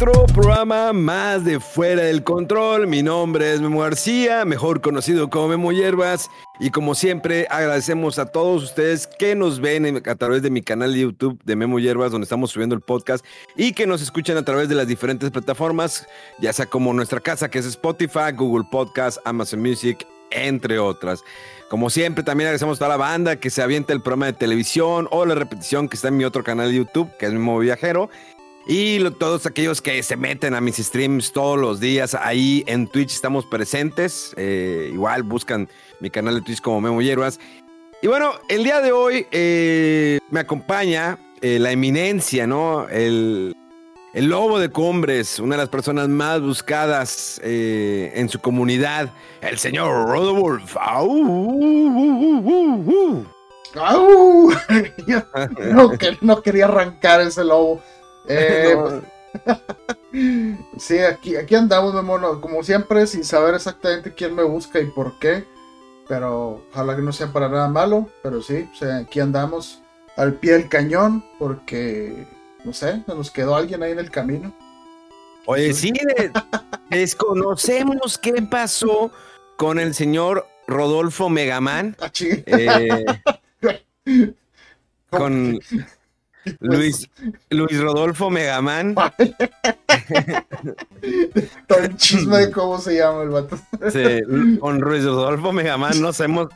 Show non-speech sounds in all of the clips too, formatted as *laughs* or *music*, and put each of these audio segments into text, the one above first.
Otro programa más de Fuera del Control. Mi nombre es Memo García, mejor conocido como Memo Hierbas. Y como siempre, agradecemos a todos ustedes que nos ven a través de mi canal de YouTube de Memo Hierbas, donde estamos subiendo el podcast, y que nos escuchan a través de las diferentes plataformas, ya sea como nuestra casa, que es Spotify, Google Podcast, Amazon Music, entre otras. Como siempre, también agradecemos a toda la banda que se avienta el programa de televisión o la repetición que está en mi otro canal de YouTube, que es Memo Viajero. Y todos aquellos que se meten a mis streams todos los días, ahí en Twitch estamos presentes. Eh, igual buscan mi canal de Twitch como Memo Hierbas. Y bueno, el día de hoy eh, me acompaña eh, la eminencia, ¿no? El, el, lobo de Cumbres, una de las personas más buscadas en su comunidad, el señor Rodolf. ¡Au! ¡Au! *laughs* no quería arrancar ese lobo. Eh, *laughs* *laughs* sí, aquí, aquí andamos, mono, como siempre, sin saber exactamente quién me busca y por qué. Pero ojalá que no sea para nada malo. Pero sí, aquí andamos al pie del cañón porque, no sé, nos quedó alguien ahí en el camino. Oye, sí, desconocemos qué pasó con el señor Rodolfo Megaman. Ah, eh, *laughs* con *laughs* Luis, Luis Rodolfo Megaman. *laughs* Todo el chisme de cómo se llama el vato. Sí, con Luis Rodolfo Megaman no sabemos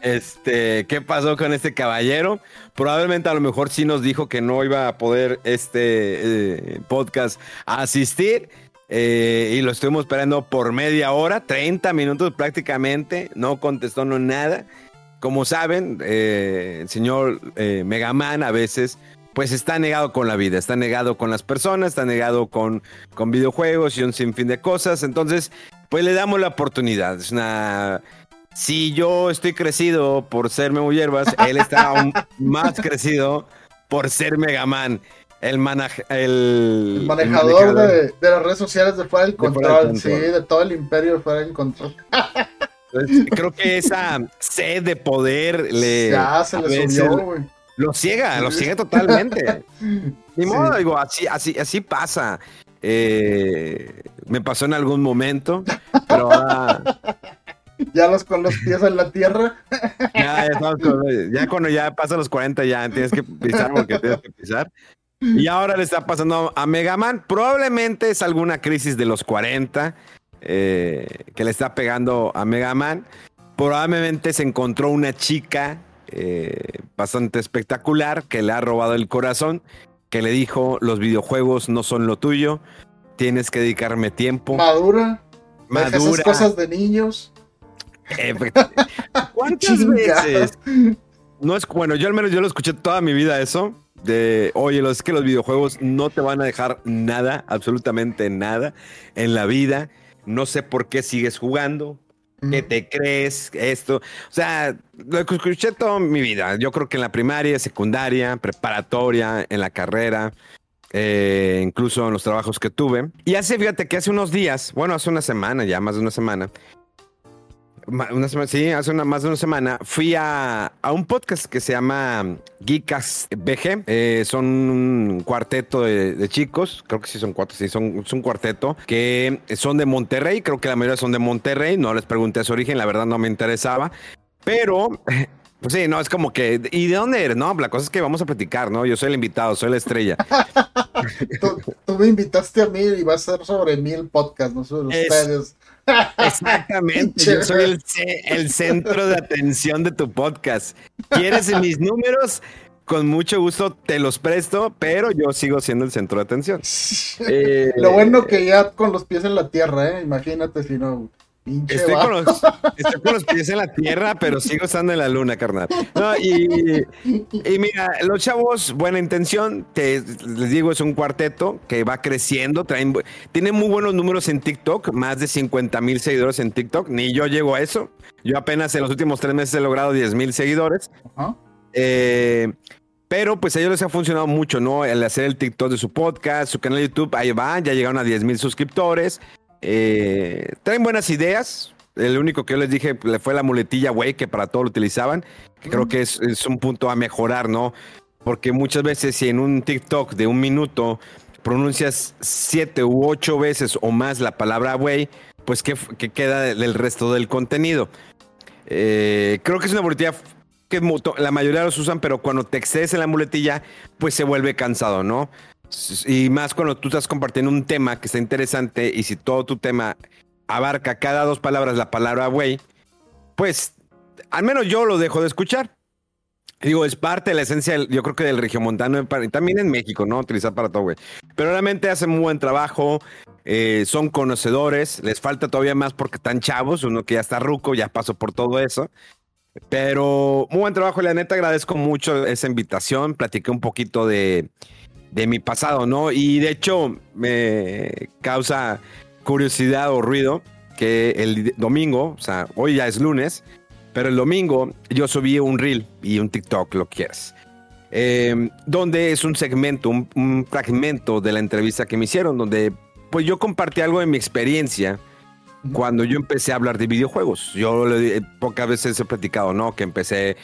este, qué pasó con este caballero. Probablemente a lo mejor sí nos dijo que no iba a poder este eh, podcast asistir. Eh, y lo estuvimos esperando por media hora, 30 minutos prácticamente, no contestó no nada como saben, eh, el señor eh, Megaman a veces pues está negado con la vida, está negado con las personas, está negado con, con videojuegos y un sinfín de cosas. Entonces, pues le damos la oportunidad. Es una... Si yo estoy crecido por ser Memo Hierbas, él está aún *laughs* más crecido por ser Megaman. El, el, manejador, De, las redes sociales de fuera del control, sí, de todo el imperio de fuera del control. *laughs* creo que esa sed de poder le. Ya se le subió, güey. Lo ciega, lo ciega totalmente. *laughs* Ni modo, digo, así, así, así pasa. Eh, me pasó en algún momento, pero ahora. Ya los con los pies en la tierra. *laughs* Ya, ya, ya cuando ya pasan los 40 ya tienes que pisar porque tienes que pisar. Y ahora le está pasando a Megaman. Probablemente es alguna crisis de los 40 eh, que le está pegando a Mega Man. Probablemente se encontró una chica eh, bastante espectacular que le ha robado el corazón, que le dijo, los videojuegos no son lo tuyo, tienes que dedicarme tiempo. Madura. Madura. Esas cosas de niños. *laughs* ¿Cuántas veces? No es bueno, yo al menos yo lo escuché toda mi vida eso. De, oye, es que los videojuegos no te van a dejar nada, absolutamente nada en la vida no sé por qué sigues jugando, qué te crees, esto. O sea, lo escuché toda mi vida. Yo creo que en la primaria, secundaria, preparatoria, en la carrera, eh, incluso en los trabajos que tuve. Y hace, fíjate que hace unos días, bueno, hace una semana, ya más de una semana, una semana, sí, hace una, más de una semana fui a, un podcast que se llama Geekas BG. Eh, son un cuarteto de, chicos, creo que sí son cuatro, sí, son, un cuarteto que son de Monterrey, creo que la mayoría son de Monterrey, no les pregunté su origen, la verdad no me interesaba, pero... *laughs* Pues sí, no, es como que, ¿y de dónde eres? No, la cosa es que vamos a platicar, ¿no? Yo soy el invitado, soy la estrella. *laughs* tú, me invitaste a mí y va a ser sobre mí el podcast, no sobre ustedes. Exactamente, yo soy el, el, centro de atención de tu podcast. ¿Quieres *laughs* mis números? Con mucho gusto te los presto, pero yo sigo siendo el centro de atención. Eh, Lo bueno que ya con los pies en la tierra, ¿eh? Imagínate si no. *laughs* Estoy con, los, pies en la tierra, pero sigo estando en la luna, carnal. y, mira, los chavos, buena intención, te, les digo, es un cuarteto que va creciendo, traen, tiene muy buenos números en TikTok, más de 50 mil seguidores en TikTok, ni yo llego a eso. Yo apenas en los últimos tres meses he logrado 10 mil seguidores. Eh, pero pues a ellos les ha funcionado mucho, ¿no? El hacer el TikTok de su podcast, su canal de YouTube, ahí va, ya llegaron a 10 mil suscriptores. Eh, traen buenas ideas. El único que yo les dije le fue la muletilla, güey, que para todo lo utilizaban. Que creo que es, un punto a mejorar, ¿no? Porque muchas veces si en un TikTok de un minuto pronuncias siete u ocho veces o más la palabra güey, pues ¿qué, queda del resto del contenido? Eh, creo que es una muletilla que la mayoría los usan, pero cuando te excedes en la muletilla, pues se vuelve cansado, ¿no? Y más cuando tú estás compartiendo un tema que está interesante y si todo tu tema abarca cada dos palabras la palabra güey, pues al menos yo lo dejo de escuchar. Digo, es parte de la esencia, yo creo que del regiomontano, también en México, ¿no? Utilizar para todo, güey. Pero realmente hacen muy buen trabajo, eh, son conocedores, les falta todavía más porque están chavos, uno que ya está ruco, ya pasó por todo eso. Pero muy buen trabajo, la neta agradezco mucho esa invitación, platiqué un poquito de, de mi pasado, ¿no? Y de hecho me causa curiosidad o ruido que el domingo, o sea, hoy ya es lunes, pero el domingo yo subí un reel y un TikTok, lo quieras, em, donde es un segmento, un, fragmento de la entrevista que me hicieron, donde pues yo compartí algo de mi experiencia cuando yo empecé a hablar de videojuegos. Yo pocas veces he platicado, ¿no? Que empecé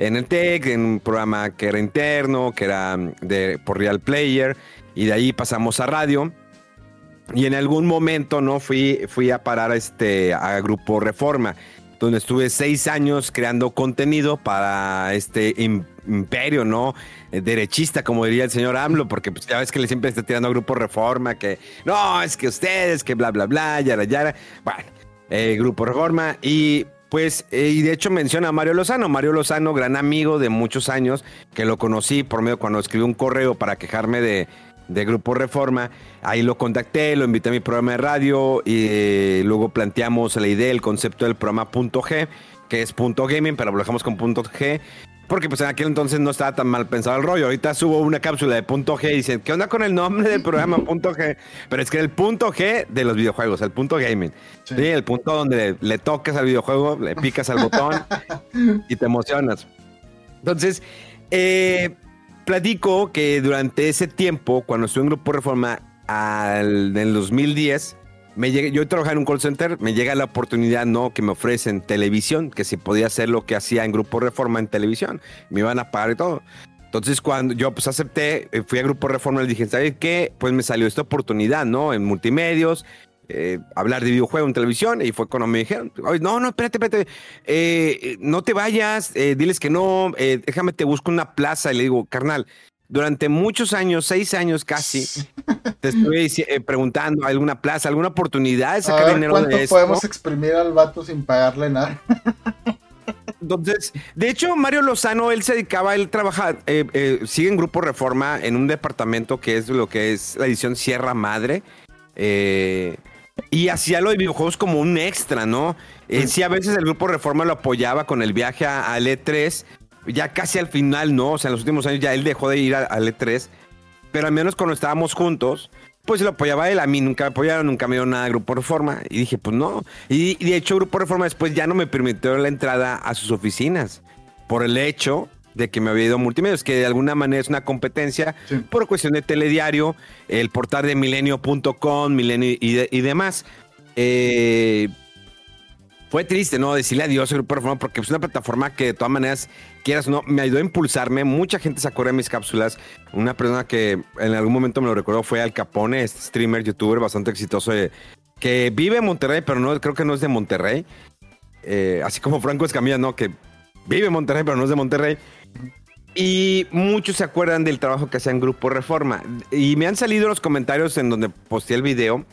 en el TEC, en un programa que era interno, que era mm, de, por Real Player, y de ahí pasamos a radio. Y en algún momento, ¿no? Fui, fui a parar este, a Grupo Reforma, donde estuve seis años creando contenido para este imperio, ¿no? Derechista, como diría el señor AMLO, porque pues, ya ves que le siempre está tirando a Grupo Reforma, que no, es que ustedes, que bla, bla, bla, yara, yara. Bueno, eh, Grupo Reforma. Y pues, eh, y de hecho menciona a Mario Lozano. Mario Lozano, gran amigo de muchos años, que lo conocí por medio cuando escribió un correo para quejarme de, Grupo Reforma. Ahí lo contacté, lo invité a mi programa de radio y eh, luego planteamos la idea, el concepto del programa Punto G, que es Punto Gaming, pero lo dejamos con Punto G porque pues en aquel entonces no estaba tan mal pensado el rollo. Ahorita subo una cápsula de punto G y dicen, ¿qué onda con el nombre del programa *laughs* punto G? Pero es que el punto G de los videojuegos, el punto gaming. Sí. el punto donde le tocas al videojuego, le picas al botón y te emocionas. Entonces, eh, platico que durante ese tiempo, cuando estuve en Grupo Reforma, al, en el 2010, me llegué, yo trabajaba en un call center, me llega la oportunidad, ¿no? Que me ofrecen televisión, que si podía hacer lo que hacía en Grupo Reforma en televisión, me iban a pagar y todo. Entonces, cuando yo pues acepté, eh, fui a Grupo Reforma y le dije, ¿sabes qué? Pues me salió esta oportunidad, ¿no? En multimedios, eh, hablar de videojuego en televisión, y fue cuando me dijeron, no, no, espérate, espérate, eh, no te vayas, diles que no, déjame te busco una plaza, y le digo, carnal, durante muchos años, seis años casi, te estoy eh, preguntando alguna plaza, alguna oportunidad de sacar dinero ¿cuánto podemos exprimir al vato sin pagarle nada? Entonces, de hecho, Mario Lozano, él se dedicaba, él trabaja, eh, eh, sigue en Grupo Reforma en un departamento que es lo que es la edición Sierra Madre. y hacía lo de videojuegos como un extra, ¿no? sí, a veces el Grupo Reforma lo apoyaba con el viaje al E3, ya casi al final, no, o sea, en los últimos años ya él dejó de ir al E3, pero al menos cuando estábamos juntos, pues lo apoyaba él, a mí nunca me apoyaron, nunca me dieron nada de Grupo Reforma, y dije, pues no, y, de hecho Grupo Reforma después ya no me permitió la entrada a sus oficinas, por el hecho de que me había ido a multimedios, que de alguna manera es una competencia por cuestión de telediario, el portal de milenio.com, milenio y, y demás. Eh, fue triste, ¿no? Decirle adiós a Grupo Reforma porque es una plataforma que de todas maneras, quieras o no, me ayudó a impulsarme. Mucha gente se acuerda de mis cápsulas. Una persona que en algún momento me lo recuerdo fue Al Capone, este streamer, youtuber bastante exitoso, eh, que vive en Monterrey, pero no creo que no es de Monterrey. Eh, así como Franco Escamilla, ¿no? Que vive en Monterrey, pero no es de Monterrey. Y muchos se acuerdan del trabajo que hacía Grupo Reforma. Y me han salido los comentarios en donde posteé el video.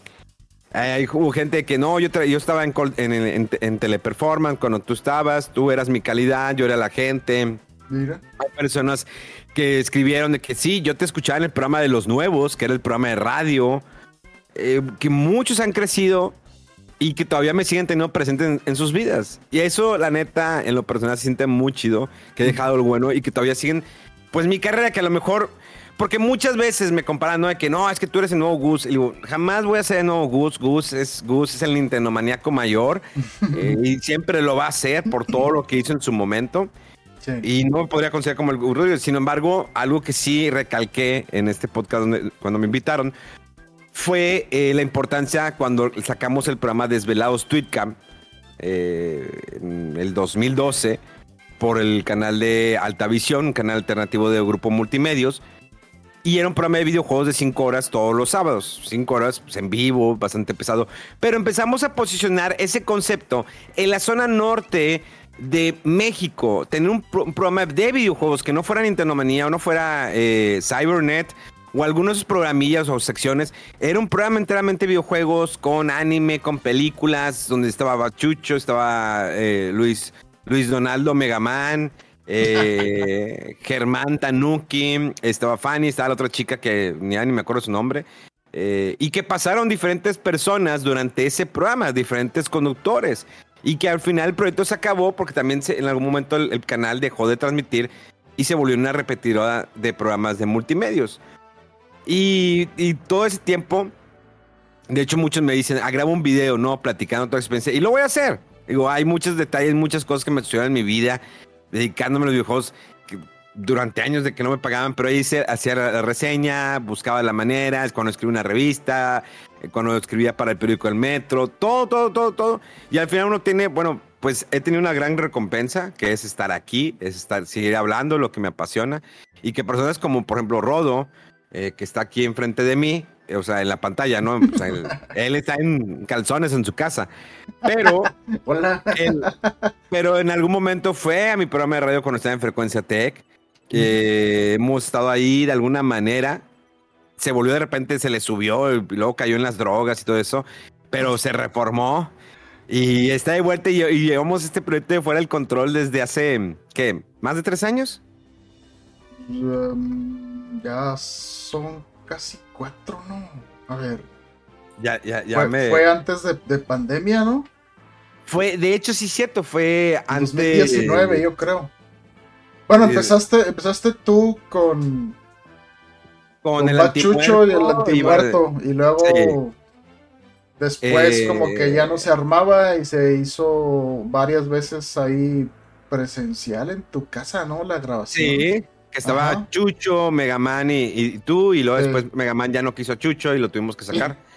Hay hubo gente que no, yo, yo estaba en, en, en, Teleperformance cuando tú estabas, tú eras mi calidad, yo era la gente. Mira. Hay personas que escribieron de que sí, yo te escuchaba en el programa de los nuevos, que era el programa de radio, eh, que muchos han crecido y que todavía me siguen teniendo presente en, sus vidas. Y eso, la neta, en lo personal se siente muy chido, que he dejado *laughs* lo bueno y que todavía siguen, pues mi carrera que a lo mejor, porque muchas veces me comparan, ¿no? De que no, es que tú eres el nuevo Gus. Y digo, jamás voy a ser el nuevo Gus. Gus es, Gus es el Nintendo maníaco mayor *laughs* eh, y siempre lo va a hacer por todo lo que hizo en su momento. Y no me podría considerar como el gurú. Sin embargo, algo que sí recalqué en este podcast cuando me invitaron fue eh, la importancia cuando sacamos el programa Desvelados Tweetcamp eh, en el 2012 por el canal de Altavisión, un canal alternativo de Grupo Multimedios. Y era un programa de videojuegos de 5 horas todos los sábados. 5 horas pues, en vivo, bastante pesado. Pero empezamos a posicionar ese concepto en la zona norte de México. Tener un, programa de videojuegos que no fuera Nintendo Manía o no fuera eh, Cybernet o algunos programillas o secciones. Era un programa enteramente videojuegos con anime, con películas, donde estaba Bachucho, estaba eh, Luis, Luis Donaldo Megaman, eh, Germán Tanuki, estaba Fanny, estaba la otra chica que ni, ni me acuerdo su nombre. Eh, y que pasaron diferentes personas durante ese programa, diferentes conductores. Y que al final el proyecto se acabó porque también en algún momento el, canal dejó de transmitir y se volvió una repetidora de programas de multimedios. Y, todo ese tiempo, de hecho muchos me dicen, ah, grabo un video, ¿no? Platicando toda experiencia. Y lo voy a hacer. Digo, hay muchos detalles, muchas cosas que me sucedieron en mi vida, dedicándome a los videojuegos durante años de que no me pagaban, pero ahí hacía la reseña, buscaba la manera, cuando escribí una revista, eh, cuando escribía para el periódico El Metro, todo, todo, todo, todo. Y al final uno tiene, bueno, pues he tenido una gran recompensa, que es estar aquí, es estar, seguir hablando lo que me apasiona, y que personas como, por ejemplo, Rodo, eh, que está aquí enfrente de mí, o sea, en la pantalla, ¿no? *laughs* él, está en calzones en su casa. Pero, *laughs* Hola. pero en algún momento fue a mi programa de radio cuando estaba en Frecuencia Tech. que hemos estado ahí de alguna manera. Se volvió de repente, se le subió, y luego cayó en las drogas y todo eso, pero se reformó y está de vuelta y, y llevamos este proyecto de fuera del control desde hace, ¿qué? ¿Más de tres años? Um, ya son casi cuatro, ¿no? A ver. Ya, ya, ya fue, me... fue antes de, pandemia, ¿no? Fue, de hecho, sí, cierto, fue antes. 2019, yo creo. Bueno, empezaste, empezaste tú con. Con, el Chucho y el antimuerto. Y, luego. Después, como que ya no se armaba y se hizo varias veces ahí presencial en tu casa, ¿no? La grabación. Sí estaba Chucho, Megaman y, y, tú, y luego después Megaman ya no quiso a Chucho y lo tuvimos que sacar. *laughs*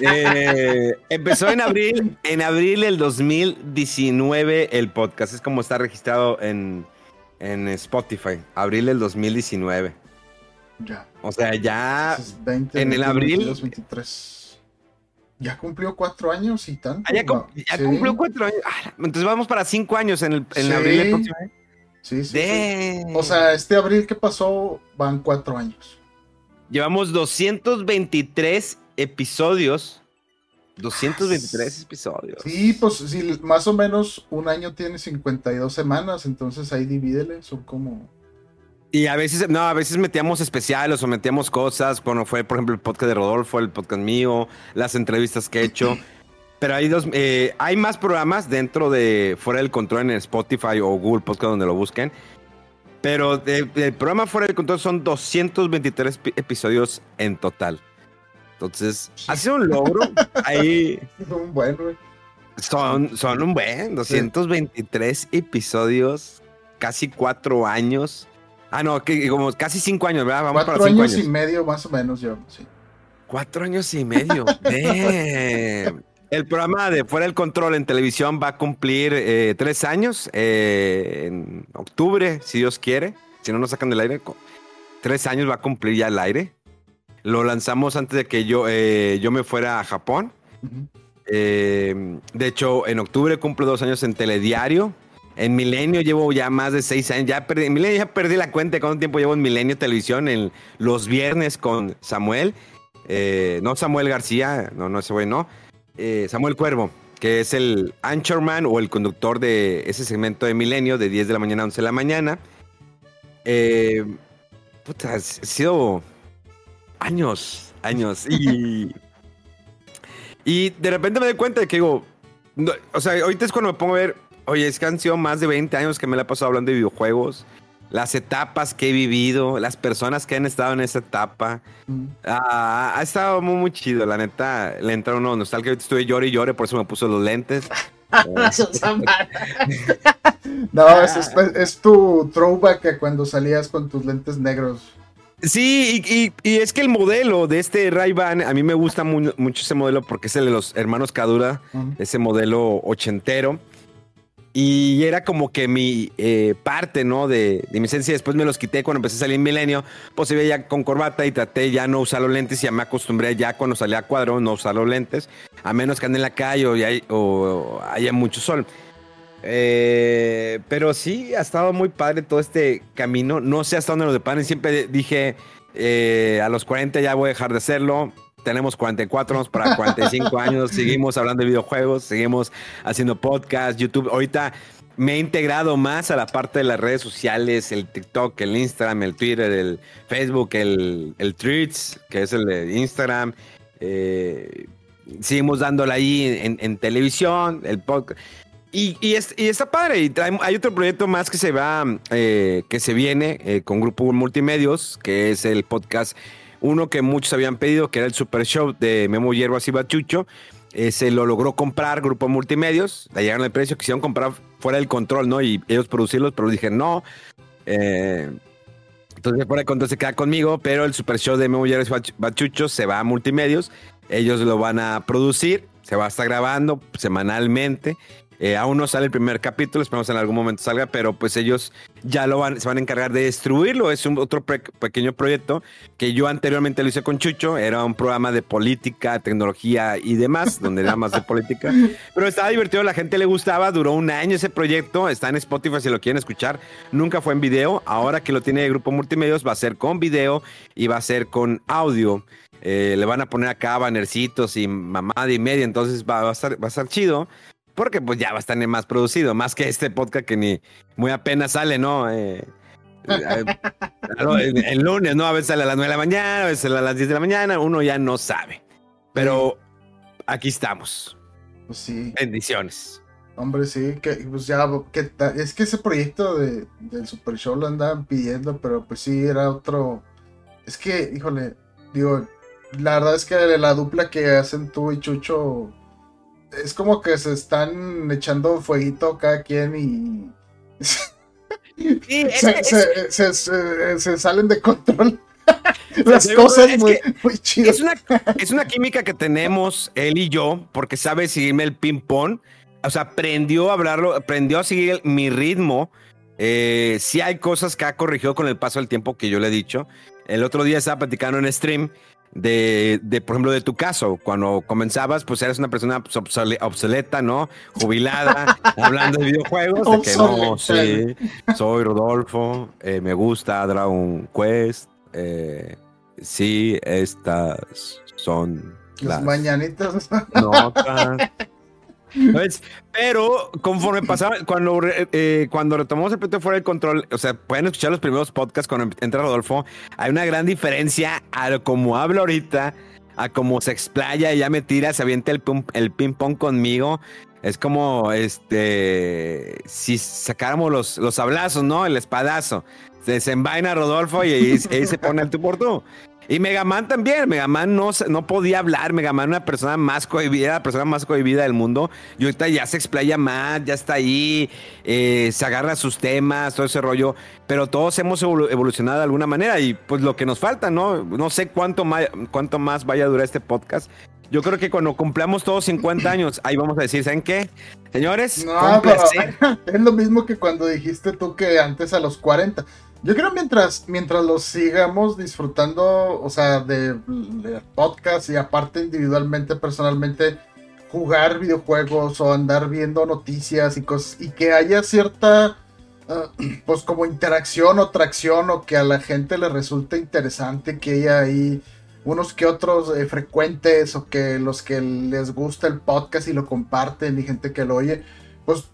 Eh, empezó en abril, en abril del 2019 el podcast, es como está registrado en, en Spotify, abril del 2019. Ya. O sea, ya en el abril... Ya cumplió cuatro años y tanto. Ah, ya, cumplió cuatro años. Ah, entonces vamos para cinco años en, el, en abril del próximo año. Sí, sí, O sea, este abril que pasó van cuatro años. Llevamos 223 episodios. 223 episodios. Sí, pues sí, más o menos un año tiene 52 semanas, entonces ahí divídele, son como... Y a veces, no, a veces metíamos especiales o metíamos cosas, cuando fue, por ejemplo, el podcast de Rodolfo, el podcast mío, las entrevistas que he hecho. *clears throat* Pero hay dos, eh, hay más programas dentro de Fuera del Control en Spotify o Google Podcast donde lo busquen. Pero el programa Fuera del Control son 223 episodios en total. Entonces, ha sido un logro. *laughs* Ahí. Son buenos, Son, son un buen, 223 episodios, casi cuatro años. Ah, no, que, como casi cinco años, ¿verdad? Vamos cuatro para cinco años, y medio, más o menos, yo, sí. Cuatro años y medio. *laughs* El programa de Fuera del Control en televisión va a cumplir eh, tres años eh, en octubre, si Dios quiere. Si no nos sacan del aire, tres años va a cumplir ya el aire. Lo lanzamos antes de que yo, eh, yo me fuera a Japón. de hecho, en octubre cumple dos años en Telediario. En Milenio llevo ya más de seis años. Ya perdí, en Milenio ya perdí la cuenta de cuánto tiempo llevo en Milenio Televisión, en los viernes con Samuel. No Samuel García, no, no ese güey, no. Eh, Samuel Cuervo, que es el anchorman o el conductor de ese segmento de Milenio de 10 de la mañana a 11 de la mañana. Eh, puta, ha sido años, años. Y, *laughs* y de repente me doy cuenta de que digo, o sea, ahorita es cuando me pongo a ver, oye, es que han sido más de 20 años que me la he pasado hablando de videojuegos las etapas que he vivido, las personas que han estado en esa etapa. Mm. ha estado muy, muy chido, la neta. Le entra uno nostalgia. Ahorita estuve llore y llore, por eso me puso los lentes. *laughs* *laughs* no, es, tu throwback a cuando salías con tus lentes negros. Sí, y, es que el modelo de este Ray-Ban, a mí me gusta mucho ese modelo porque es el de los hermanos Cadura, ese modelo ochentero. Y era como que mi eh, parte, ¿no? De, mi esencia. Después me los quité cuando empecé a salir en Milenio. Pues se veía con corbata y traté ya no usar los lentes. Y ya me acostumbré ya cuando salía a cuadro no usar los lentes. A menos que ande en la calle o, haya mucho sol. Eh, pero sí, ha estado muy padre todo este camino. No sé hasta dónde nos deparan. Siempre dije, eh, a los 40 ya voy a dejar de hacerlo tenemos 44, vamos para 45 años, *laughs* seguimos hablando de videojuegos, seguimos haciendo podcast, YouTube. Ahorita me he integrado más a la parte de las redes sociales, el TikTok, el Instagram, el Twitter, el Facebook, el, el Tweets, que es el de Instagram. Eh, seguimos dándole ahí en, televisión, el podcast. Y, y, está padre. Y hay otro proyecto más que se va, eh, que se viene eh, con Grupo Multimedios, que es el podcast uno que muchos habían pedido, que era el Super Show de Memo Hierbas y Bachucho. Eh, se lo logró comprar Grupo Multimedios. Le llegaron el precio, quisieron comprar fuera del control, ¿no? Y ellos producirlos, pero dije no. Eh, entonces fuera de control se queda conmigo, pero el Super Show de Memo Hierbas y Bachucho se va a Multimedios. Ellos lo van a producir, se va a estar grabando semanalmente. Eh, aún no sale el primer capítulo, esperamos en algún momento salga, pero pues ellos ya lo van, se van a encargar de destruirlo. Es un otro pequeño proyecto que yo anteriormente lo hice con Chucho. Era un programa de política, tecnología y demás, *laughs* donde era más de política. Pero estaba divertido, la gente le gustaba. Duró un año ese proyecto. Está en Spotify si lo quieren escuchar. Nunca fue en video. Ahora que lo tiene el grupo Multimedios, va a ser con video y va a ser con audio. Eh, le van a poner acá bannercitos y mamada y media, entonces va, a estar, va a estar chido. Porque pues ya va a estar más producido, más que este podcast que ni muy apenas sale, ¿no? Eh, eh el, lunes, ¿no? A veces sale a las 9 de la mañana, a veces sale a las 10 de la mañana, uno ya no sabe. Pero aquí estamos. Pues sí. Bendiciones. Hombre, sí, que pues ya, que, es que ese proyecto de, del Super Show lo andaban pidiendo, pero pues sí, era otro. Es que, híjole, digo, la verdad es que la dupla que hacen tú y Chucho es como que se están echando fueguito cada quien y. se, salen de control. *laughs* Las cosas muy, chidas. Es una, química que tenemos él y yo, porque sabe seguirme el ping-pong. O sea, aprendió a hablarlo, aprendió a seguir mi ritmo. Eh, sí hay cosas que ha corregido con el paso del tiempo que yo le he dicho. El otro día estaba platicando en stream de, de, por ejemplo, de tu caso, cuando comenzabas, pues eres una persona pues, obsoleta, ¿no? Jubilada, *laughs* hablando de videojuegos, de que no, sí, soy Rodolfo, eh, me gusta Dragon Quest, eh, sí, estas son las, mañanitas. Notas. Pero conforme pasaba, cuando, eh, cuando retomamos el proyecto fuera del control, o sea, pueden escuchar los primeros podcasts cuando entra Rodolfo, hay una gran diferencia a como hablo ahorita, a cómo se explaya y ya me tira, se avienta el, el ping pong conmigo. Es como este si sacáramos los, los hablazos, ¿no? El espadazo. Se desenvaina Rodolfo y ahí, se pone el tú por tú. Y Megaman también, Megaman no, no podía hablar, Megaman una persona más cohibida, la persona más cohibida del mundo, y ahorita ya se explaya más, ya está ahí, eh, se agarra sus temas, todo ese rollo, pero todos hemos evolucionado de alguna manera y pues lo que nos falta, ¿no? No sé cuánto más, cuánto más vaya a durar este podcast. Yo creo que cuando cumplamos todos 50 años, ahí vamos a decir, ¿saben qué? Señores, no, *laughs* es lo mismo que cuando dijiste tú que antes a los 40. Yo creo mientras, mientras los sigamos disfrutando, o sea, de, podcast y aparte individualmente, personalmente, jugar videojuegos o andar viendo noticias y cosas y que haya cierta ah, *clears throat* pues como interacción o tracción o que a la gente le resulte interesante que haya ahí unos que otros eh, frecuentes o que los que les gusta el podcast y lo comparten y gente que lo oye, pues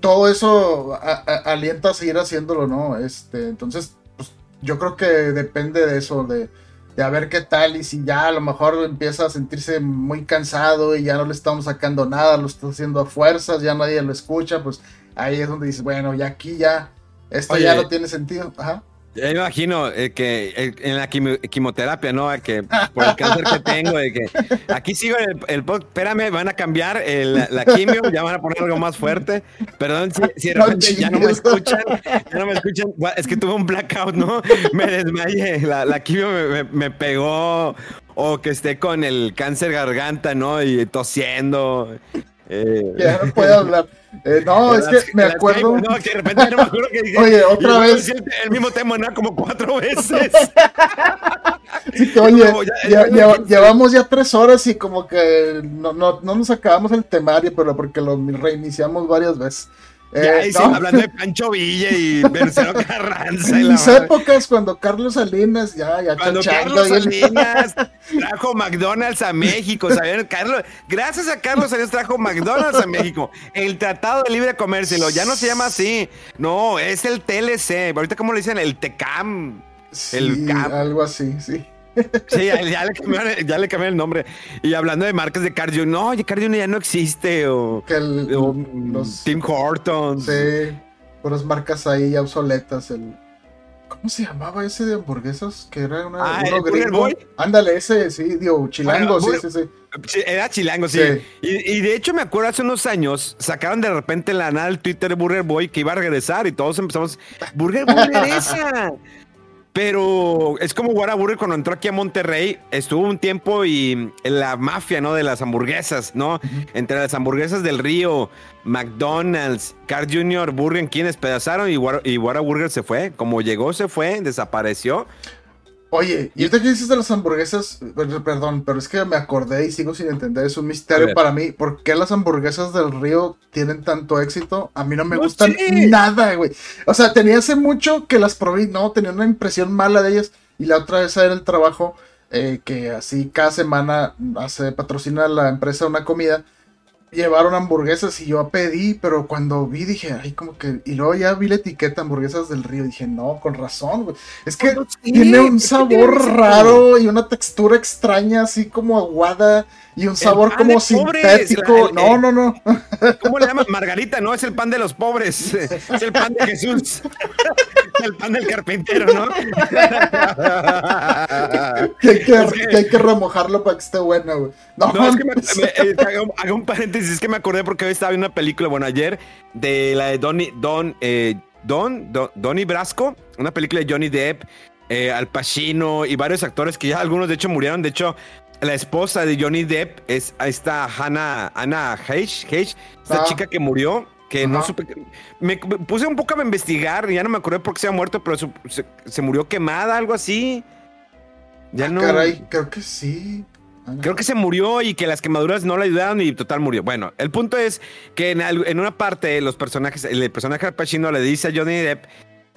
todo eso alienta a seguir haciéndolo, ¿no? Este, entonces, pues yo creo que depende de eso, de, de a ver qué tal y si ya a lo mejor empieza a sentirse muy cansado y ya no le estamos sacando nada, lo está haciendo a fuerzas, ya nadie lo escucha, pues ahí es donde dices, bueno, ya aquí ya, esto ya no tiene sentido. Ajá. Yo me imagino eh, que eh, en la quimioterapia, ¿no? Que por el cáncer que tengo, de que aquí sigo el, el espérame, van a cambiar la quimio, ya van a poner algo más fuerte. Perdón si, de repente ya no me escuchan, ya no me escuchan. Es que tuve un blackout, ¿no? Me desmayé, la, la quimio me, pegó, o que esté con el cáncer garganta, ¿no? Y tosiendo. Eh. Ya no puedo hablar. Eh, no, *laughs* es que me acuerdo. No, que de repente no me acuerdo que dije. Oye, otra vez. El, mismo tema, ¿no? Como cuatro veces. *laughs* sí, que, oye, ya, llevamos ya tres horas y como que no, no, no nos acabamos el temario, pero porque lo reiniciamos varias veces. Ya, eh, hablando de Pancho Villa y Marcelo Carranza. En mis épocas, cuando Carlos Salinas, ya, ya Cuando Carlos Salinas *laughs* trajo McDonald's a México, gracias a Carlos Salinas trajo McDonald's a México. El Tratado de Libre Comercio, ya no se llama así. No, es el TLC. Ahorita, ¿cómo le dicen? El TECAM. el CAM. Algo así, sí. Sí, ya, le cambiaron, el nombre. Y hablando de marcas de cardio, no, cardio ya no existe. O, los, Tim Hortons. Sí, las marcas ahí obsoletas. El, ¿Cómo se llamaba ese de hamburguesas? Que era una, ah, uno Boy? Ándale, ese, sí, digo, chilango, sí, sí, sí, Era chilango, sí. Y, de hecho me acuerdo hace unos años, sacaron de repente la nada el Twitter de Burger Boy que iba a regresar y todos empezamos, Burger Boy regresa. *laughs* Pero es como Whataburger cuando entró aquí a Monterrey, estuvo un tiempo y la mafia, ¿no? De las hamburguesas, ¿no? Entre las hamburguesas del Río, McDonald's, Carl Jr., Burger King despedazaron y, y Whataburger se fue. Como llegó, se fue, desapareció. Oye, y ahorita que dices de las hamburguesas, perdón, pero es que me acordé y sigo sin entender, es un misterio para mí. ¿Por qué las hamburguesas del río tienen tanto éxito? A mí no me gustan nada, güey. O sea, tenía hace mucho que las probé, no, tenía una impresión mala de ellas. Y la otra vez era el trabajo eh, que así cada semana hace, patrocina la empresa una comida llevaron hamburguesas y yo pedí, pero cuando vi dije, ay, como que. Y luego ya vi la etiqueta hamburguesas del río. Dije, no, con razón, güey. Es que tiene un sabor raro y una textura extraña, así como aguada y un sabor como sintético. no, no, no. ¿Cómo le llaman? Margarita, no, es el pan de los pobres. Es el pan de Jesús. el pan del carpintero, ¿no? que, hay que, hay que, remojarlo para que esté bueno, güey. No, no es que me, eh, hago, un paréntesis, es que me acordé porque hoy estaba viendo una película, bueno, ayer, de la de Donny, Don, eh, Don, Don, Donnie Brasco, una película de Johnny Depp, eh, Al Pacino y varios actores que ya algunos de hecho murieron. De hecho, la esposa de Johnny Depp es esta Hannah, Anna Heish, esta ah. chica que murió, que no supe. Me puse un poco a investigar, y ya no me acordé por qué se ha muerto, pero se, murió quemada, algo así. Ya ah, no. Caray, creo que sí. Ah, creo que se murió y que las quemaduras no le ayudaron y total murió. Bueno, el punto es que en, una parte los personajes, el personaje Pacino le dice a Johnny Depp,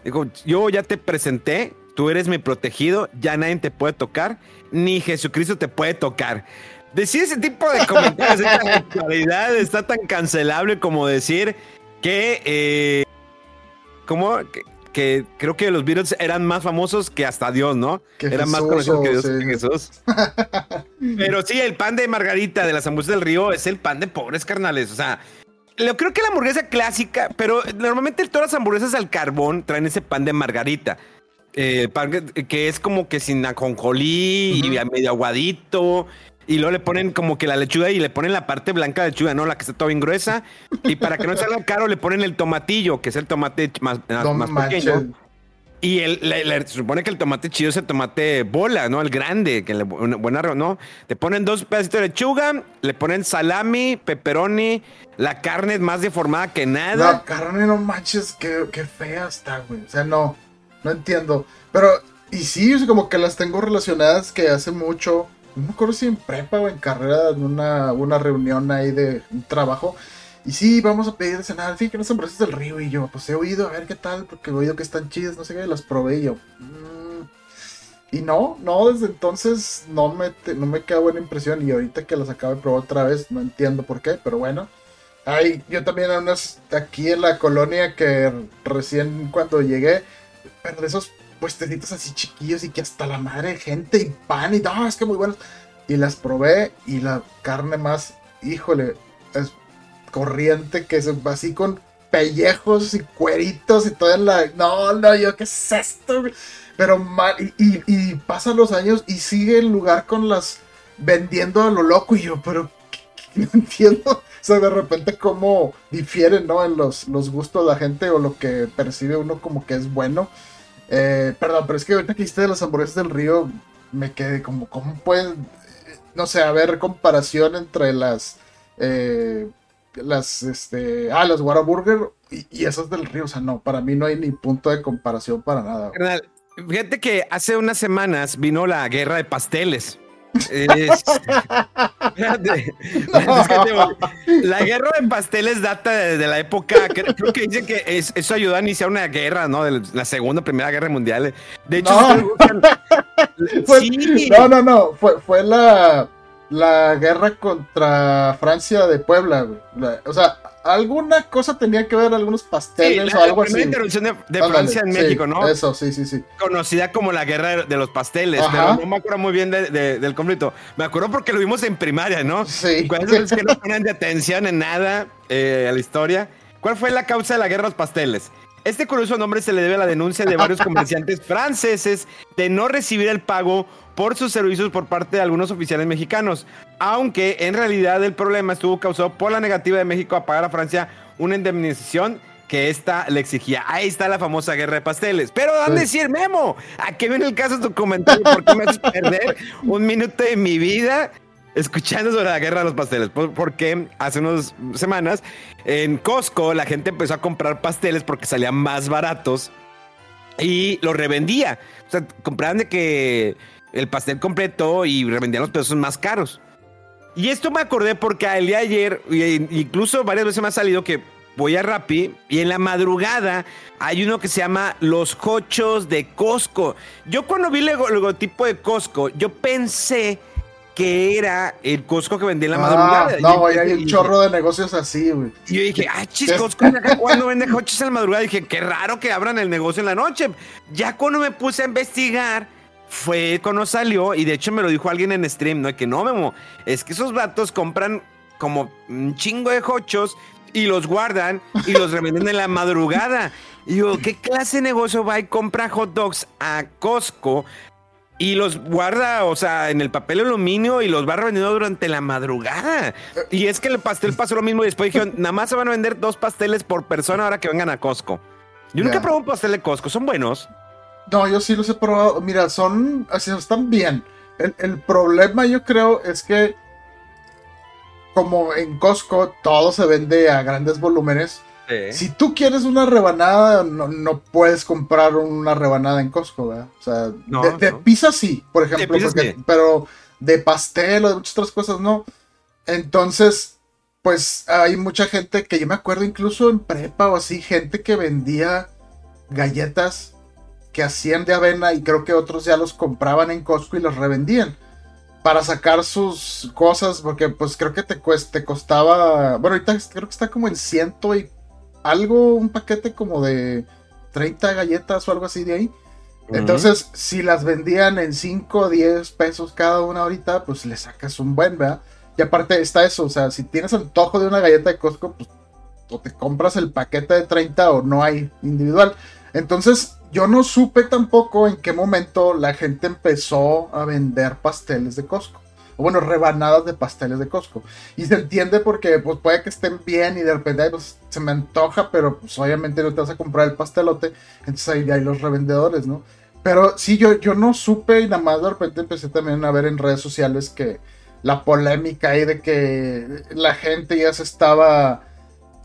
digo, yo ya te presenté, tú eres mi protegido, ya nadie te puede tocar ni Jesucristo te puede tocar. Decir ese tipo de comentarios en la actualidad está tan cancelable como decir que, eh, como que, creo que los Beatles eran más famosos que hasta Dios, ¿no? eran más conocidos que Dios que Jesús. *laughs* Pero sí, el pan de Margarita de las hamburguesas del río es el pan de pobres carnales. O sea, lo creo que la hamburguesa clásica, pero normalmente todas las hamburguesas al carbón traen ese pan de Margarita. Eh, que es como que sin ajonjolí y medio aguadito. Y luego le ponen como que la lechuga y le ponen la parte blanca de lechuga, ¿no? La que está toda bien gruesa. Y para que no salga *laughs* caro, le ponen el tomatillo, que es el tomate más, más pequeño. Y el, se supone que el tomate chido es el tomate bola, ¿no? El grande, que le, buena, ¿no? Te ponen dos pedacitos de lechuga, le ponen salami, pepperoni, la carne es más deformada que nada. La carne, no manches, qué, qué fea está, güey. O sea, no no entiendo. Pero, y sí, como que las tengo relacionadas que hace mucho no me acuerdo si en prepa o en carrera, en una, una reunión ahí de un trabajo. Y sí, vamos a pedir de cenar, sí, que no hamburguesas del río. Y yo, pues he oído, a ver qué tal, porque he oído que están chidas, no sé qué, las probé yo. Mm". Y no, no, desde entonces no me, no me queda buena impresión. Y ahorita que las acabo de probar otra vez, no entiendo por qué, pero bueno. Ay, yo también a unas aquí en la colonia que recién cuando llegué, pero de esos puestecitos así chiquillos y que hasta la madre gente y pan y no, es que muy buenos. Y las probé y la carne más, híjole, es corriente que es así con pellejos y cueritos y todo en la... No, no, yo qué es esto. Pero mal, y, y, pasan los años y sigue el lugar con las vendiendo a lo loco y yo, pero no entiendo. O sea, de repente cómo difieren, ¿no? En los, los gustos de la gente o lo que percibe uno como que es bueno. Eh, perdón, pero es que ahorita que hiciste de las hamburguesas del río, me quedé como, ¿cómo puede, no sé, haber comparación entre las, eh, las, este, ah, las Whataburger y, y, esas del río? O sea, no, para mí no hay ni punto de comparación para nada. Fíjate que hace unas semanas vino la guerra de pasteles. *laughs* la guerra de pasteles data desde la época, creo, que dicen que eso ayudó a iniciar una guerra, ¿no? De la segunda, primera guerra mundial. De hecho, no, *laughs* no, no, fue, fue la, la guerra contra Francia de Puebla. o sea, alguna cosa tenía que ver, algunos pasteles o algo así. La intervención de, Francia en México, ¿no? Eso, sí, sí, sí. Conocida como la guerra de, los pasteles, pero no me acuerdo muy bien del conflicto. Me acuerdo porque lo vimos en primaria, ¿no? Sí. Cuando que no ponen de atención en nada eh, a la historia. ¿Cuál fue la causa de la guerra de los pasteles? Este curioso nombre se le debe a la denuncia de varios comerciantes *laughs* franceses de no recibir el pago por sus servicios por parte de algunos oficiales mexicanos, aunque en realidad el problema estuvo causado por la negativa de México a pagar a Francia una indemnización que ésta le exigía. Ahí está la famosa guerra de pasteles. Pero ¿dónde decir, Memo? ¿A qué viene el caso de tu comentario? ¿Por qué me haces perder *laughs* un minuto de mi vida escuchando sobre la guerra de los pasteles? Porque hace unas semanas en Costco la gente empezó a comprar pasteles porque salían más baratos y los revendía. O sea, compraban de que el pastel completo y revendían los pesos más caros. Y esto me acordé porque el día ayer, incluso varias veces me ha salido que voy a Rappi y en la madrugada hay uno que se llama Los Cochos de Costco. Yo cuando vi el logotipo de Costco, yo pensé que era el Costco que vendía en la ah, madrugada. No, güey, hay un chorro de negocios así, güey. Y yo dije, ah, chis, Costco, ¿cuándo vende coches en la madrugada? dije, qué raro que abran el negocio en la noche. Ya cuando me puse a investigar, fue cuando salió, y de hecho me lo dijo alguien en stream, ¿no? Que no, Memo, es que esos vatos compran como un chingo de hochos y los guardan y los revenden en la madrugada. Y yo, ¿qué clase de negocio va y compra hot dogs a Costco y los guarda, o sea, en el papel aluminio y los va revendiendo durante la madrugada? Y es que el pastel pasó lo mismo y después dijeron, nada más se van a vender dos pasteles por persona ahora que vengan a Costco. Yo nunca probé un pastel de Costco, son buenos. No, yo sí los he probado. Mira, son. Así están bien. El, problema, yo creo, es que. Como en Costco todo se vende a grandes volúmenes. Si tú quieres una rebanada, no, puedes comprar una rebanada en Costco, ¿verdad? O sea, de, pizza sí, por ejemplo. Pero de pastel o de muchas otras cosas no. Entonces, pues hay mucha gente que yo me acuerdo incluso en prepa o así, gente que vendía galletas que hacían de avena y creo que otros ya los compraban en Costco y los revendían para sacar sus cosas, porque pues creo que te, te costaba, bueno, ahorita creo que está como en ciento y algo, un paquete como de 30 galletas o algo así de ahí. Entonces, si las vendían en 5 o 10 pesos cada una ahorita, pues le sacas un buen, ¿verdad? Y aparte está eso, o sea, si tienes antojo de una galleta de Costco, pues o te compras el paquete de 30 o no hay individual. Entonces, yo no supe tampoco en qué momento la gente empezó a vender pasteles de Costco. O bueno, rebanadas de pasteles de Costco. Y se entiende porque pues, puede que estén bien y de repente pues, se me antoja, pero pues obviamente no te vas a comprar el pastelote. Entonces ahí hay los revendedores, ¿no? Pero sí, yo, yo no supe y nada más de repente empecé también a ver en redes sociales que la polémica ahí de que la gente ya se estaba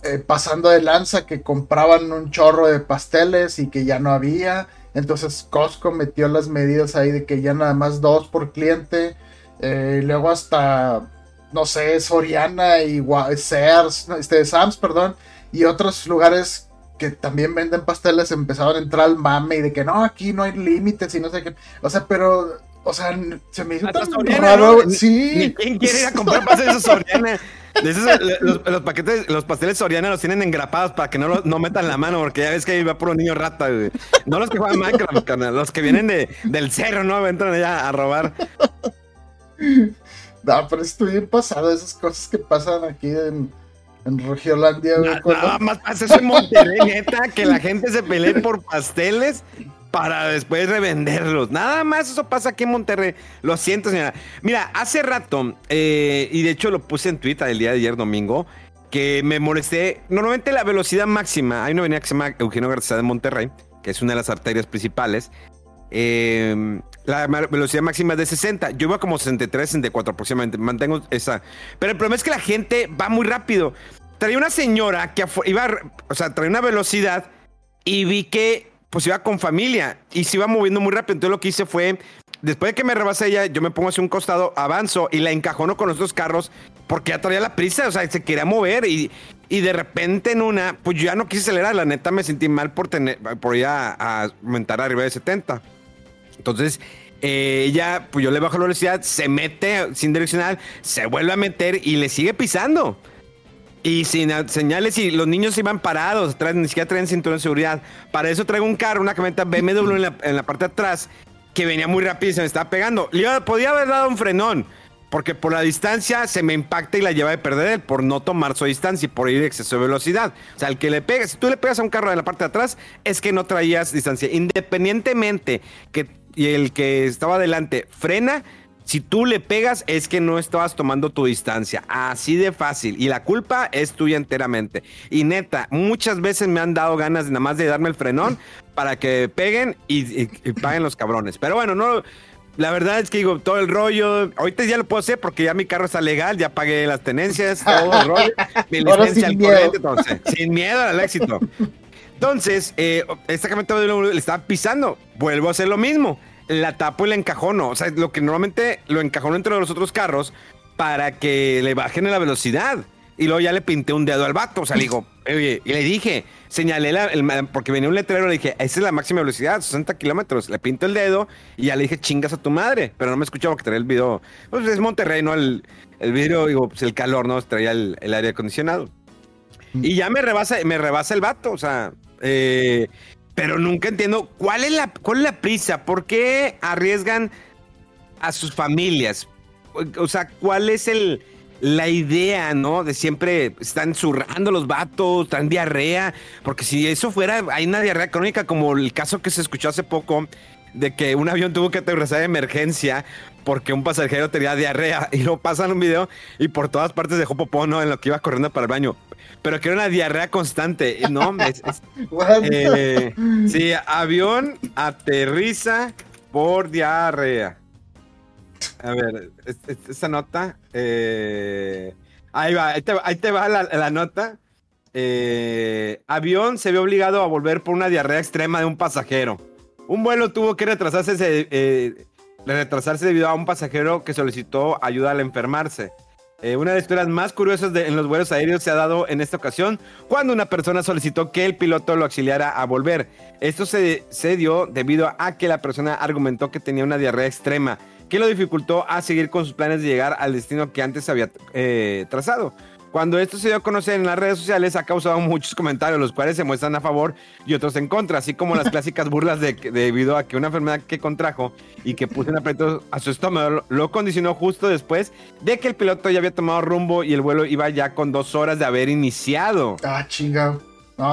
eh, pasando de lanza que compraban un chorro de pasteles y que ya no había. Entonces Costco metió las medidas ahí de que ya nada más dos por cliente Eh, luego hasta, no sé, Soriana y Sears, este, Sams, perdón, y otros lugares que también venden pasteles empezaron a entrar al mame y de que no, aquí no hay límites y no sé qué. O sea, pero, o sea, se me hizo tan raro. Sí. ¿Quién quiere ir a comprar pasteles a Soriana? los, paquetes, los pasteles Soriana los tienen engrapados para que no, no metan la mano, porque ya ves que ahí va por un niño rata, No los que juegan Minecraft, los que vienen de, del cero, ¿no? Entran allá a robar. *laughs* No, pero estoy bien pasado esas cosas que pasan aquí en, en Regiolandia, Nada más pasa eso en Monterrey, neta, que la gente se pelee por pasteles para después revenderlos. Nada más eso pasa aquí en Monterrey. Lo siento, señora. Mira, hace rato, eh, y de hecho lo puse en Twitter el día de ayer domingo, que me molesté. Normalmente la velocidad máxima, hay una avenida que se llama Eugenio García de Monterrey, que es una de las arterias principales. Em, la velocidad máxima es de 60. Yo iba como 63, 64 aproximadamente. Mantengo esa. Pero el problema es que la gente va muy rápido. Traía una señora que iba, o sea, traía una velocidad y vi que pues iba con familia y se iba moviendo muy rápido. Entonces lo que hice fue, después de que me rebase ella, yo me pongo hacia un costado, avanzo y la encajono con los dos carros porque ya traía la prisa, o sea, se quería mover y, y de repente en una, pues yo ya no quise acelerar, la neta me sentí mal por, tener, por ya a aumentar arriba de 70. Entonces, eh, ella, pues yo le bajo la velocidad, se mete sin direccional, se vuelve a meter y le sigue pisando. Y sin señales y los niños iban parados, traen, ni siquiera traen cinturón de seguridad. Para eso traigo un carro, una camioneta BMW en la, en la parte de atrás, que venía muy rápido y se me estaba pegando. Le podía haber dado un frenón, porque por la distancia se me impacta y la lleva de perder él por no tomar su distancia y por ir de exceso de velocidad. O sea, el que le pega, si tú le pegas a un carro de la parte de atrás, es que no traías distancia. Independientemente que y el que estaba adelante frena, si tú le pegas es que no estabas tomando tu distancia. Así de fácil. Y la culpa es tuya enteramente. Y neta, muchas veces me han dado ganas nada más de darme el frenón *laughs* para que peguen y, paguen los cabrones. Pero bueno, no... La verdad es que digo, todo el rollo, ahorita ya lo puedo hacer porque ya mi carro está legal, ya pagué las tenencias, todo el rollo, *laughs* mi licencia al corriente, entonces, sin miedo al éxito. *laughs* Entonces, eh, esta camioneta le estaba pisando, vuelvo a hacer lo mismo la tapo y la encajono. O sea, lo que normalmente lo encajono entre los otros carros para que le bajen la velocidad. Y luego ya le pinté un dedo al vato. O sea, le digo, oye, y le dije, señalé, la, porque venía un letrero, le dije, esa es la máxima velocidad, 60 kilómetros. Le pinto el dedo y ya le dije, chingas a tu madre. Pero no me escuchaba que traía el video. Pues es Monterrey, ¿no? El, el video, digo, pues el calor, ¿no? Traía el, aire acondicionado. Mm. Y ya me rebasa, me rebasa el vato. O sea, eh, pero nunca entiendo cuál es la, cuál es la prisa, por qué arriesgan a sus familias. O sea, cuál es el, la idea, ¿no? De siempre están zurrando los vatos, están diarrea, porque si eso fuera, hay una diarrea crónica como el caso que se escuchó hace poco de que un avión tuvo que aterrizar de emergencia porque un pasajero tenía diarrea *laughs* y lo pasan un video y por todas partes dejó popó, ¿no? En lo que iba corriendo para el baño pero que era una diarrea constante. No, *laughs* eh, sí, avión aterriza por diarrea. A ver, esta nota. Eh, ahí va, ahí te, va la, nota. Eh, avión se ve obligado a volver por una diarrea extrema de un pasajero. Un vuelo tuvo que retrasarse, retrasarse debido a un pasajero que solicitó ayuda al enfermarse. Eh, una de las historias más curiosas en los vuelos aéreos se ha dado en esta ocasión cuando una persona solicitó que el piloto lo auxiliara a volver. Esto se, dio debido a que la persona argumentó que tenía una diarrea extrema, que lo dificultó a seguir con sus planes de llegar al destino que antes había eh, trazado. Cuando esto se dio a conocer en las redes sociales, ha causado muchos comentarios, los cuales se muestran a favor y otros en contra, así como las *laughs* clásicas burlas de, debido a que una enfermedad que contrajo y que puso en aprieto a su estómago lo condicionó justo después de que el piloto ya había tomado rumbo y el vuelo iba ya con dos horas de haber iniciado. Ah, chingado.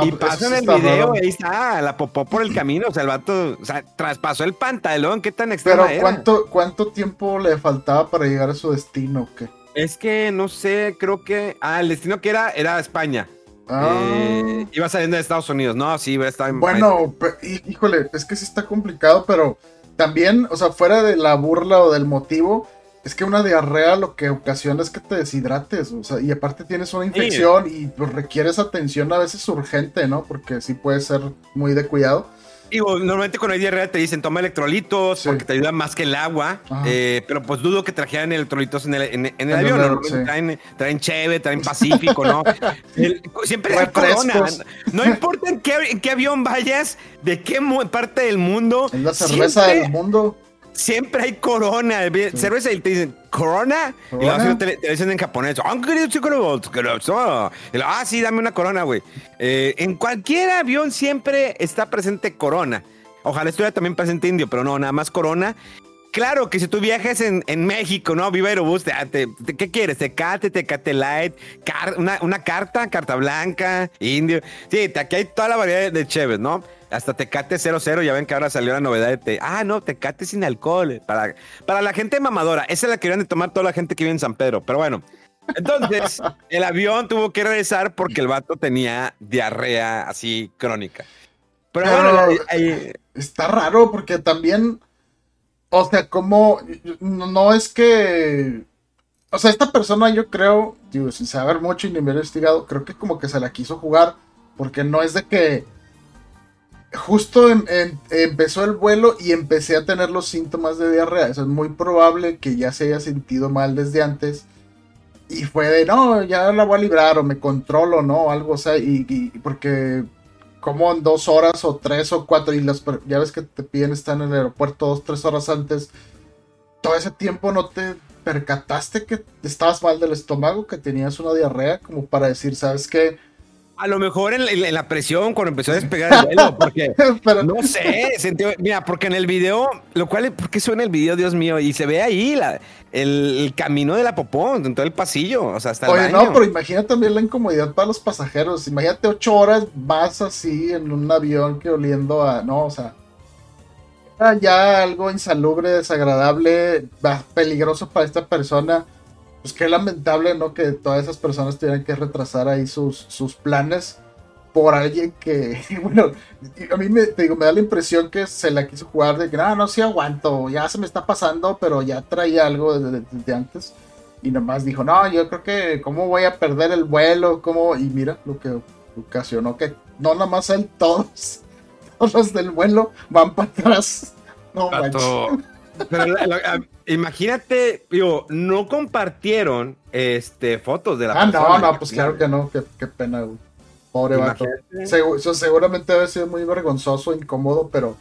y pues, pasan el video, ahí está, la popó por el camino, o sea, el vato, o sea, traspasó el pantalón, qué tan extraño Pero, ¿cuánto, ¿cuánto tiempo le faltaba para llegar a su destino? ¿Qué? Es que no sé, creo que. Ah, el destino que era era España. Ah. Eh, iba saliendo de Estados Unidos, ¿no? Sí, iba a estar en. Bueno, híjole, es que sí está complicado, pero también, o sea, fuera de la burla o del motivo, es que una diarrea lo que ocasiona es que te deshidrates, o sea, y aparte tienes una infección y pues, requieres atención a veces urgente, ¿no? Porque sí puede ser muy de cuidado. Digo, normalmente con hay diarrea te dicen toma electrolitos porque te ayuda más que el agua, eh, pero pues dudo que trajeran electrolitos en el, en, el avión. Traen, traen cheve, traen Pacífico, ¿no? *laughs* siempre hay corona. No importa en qué, en qué, avión vayas, de qué parte del mundo. Es la cerveza del mundo siempre hay corona. Cerveza y te dicen, ¿corona? Y luego te, te, dicen en japonés, ah, ah sí, dame una corona, güey. Eh, en cualquier avión siempre está presente corona. Ojalá estuviera también presente indio, pero no, nada más corona. Claro que si tú viajas en, en México, ¿no? Viva Aerobús, te, ¿qué quieres? Tecate, Tecate Light, una, una, carta, carta blanca, indio. Sí, aquí hay toda la variedad de cheves, ¿no? Hasta Tecate 00, ya ven que ahora salió la novedad de te, ah, no, Tecate sin alcohol. Para, para la gente mamadora, esa es la que querían de tomar toda la gente que vive en San Pedro. Pero bueno, entonces *laughs* el avión tuvo que regresar porque el vato tenía diarrea así crónica. Pero, bueno, está raro porque también, o sea, como, no es que, o sea, esta persona yo creo, sin saber mucho y ni me he investigado, creo que como que se la quiso jugar porque no es de que justo empezó el vuelo y empecé a tener los síntomas de diarrea. Eso es muy probable que ya se haya sentido mal desde antes. Y fue de, no, ya la voy a librar o me controlo, ¿no? Algo, o sea, y, porque como en dos horas o tres o cuatro, y las, ya ves que te piden estar en el aeropuerto dos, tres horas antes, todo ese tiempo no te percataste que estabas mal del estómago, que tenías una diarrea, como para decir, ¿sabes qué? A lo mejor en, la presión cuando empezó a despegar el vuelo, porque *laughs* no sé, mira, porque en el video, lo cual, ¿por qué suena el video, Dios mío? Y se ve ahí la, el, camino de la popó, en todo el pasillo, o sea, hasta el Oye, no, pero imagina también la incomodidad para los pasajeros. Imagínate ocho horas más así en un avión que oliendo a, no, o sea, ya algo insalubre, desagradable, peligroso para esta persona pues qué lamentable, ¿no? Que todas esas personas tuvieran que retrasar ahí sus, sus planes por alguien que, *laughs* bueno, a mí me, digo, me da la impresión que se la quiso jugar de que, no, no, sí aguanto, ya se me está pasando, pero ya traía algo desde, antes. Y nomás dijo, no, yo creo que, ¿cómo voy a perder el vuelo? ¿Cómo? Y mira lo que ocasionó que no nada más él, *laughs* todos, todos los del vuelo van para atrás. No, pero imagínate, digo, no compartieron este, fotos de la Ah, no, no, pues claro que no, qué, pena, güey. Pobre vato. seguramente debe ser muy vergonzoso, incómodo, pero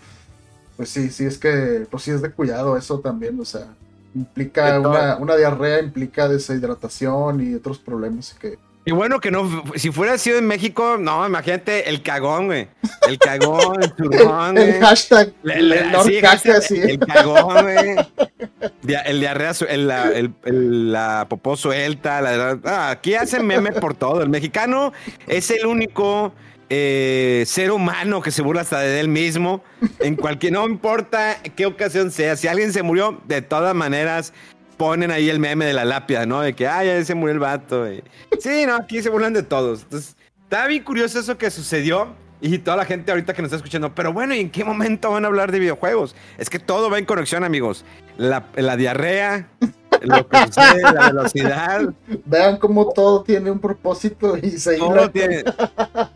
pues sí, sí es que, pues sí es de cuidado eso también, o sea, implica una, una diarrea, implica deshidratación y otros problemas que y bueno que no, si fuera sido en México, no, imagínate el cagón, güey. El cagón, el turrón. *laughs* el, hashtag, el, el cagón, güey. *laughs* El diarrea, el, la, el, la popó suelta. La, ah, aquí hacen meme por todo. El mexicano es el único eh, ser humano que se burla hasta de él mismo. En cualquier, no importa qué ocasión sea. Si alguien se murió, de todas maneras ponen ahí el meme de la lápida, ¿no? De que, ay, ya se murió el vato. Sí, no, aquí se burlan de todos. Entonces, está bien curioso eso que sucedió. Y toda la gente ahorita que nos está escuchando, pero bueno, ¿y en qué momento van a hablar de videojuegos? Es que todo va en conexión, amigos. La, la diarrea, lo que sucede, la velocidad. Vean cómo todo tiene un propósito y se Todo tiene,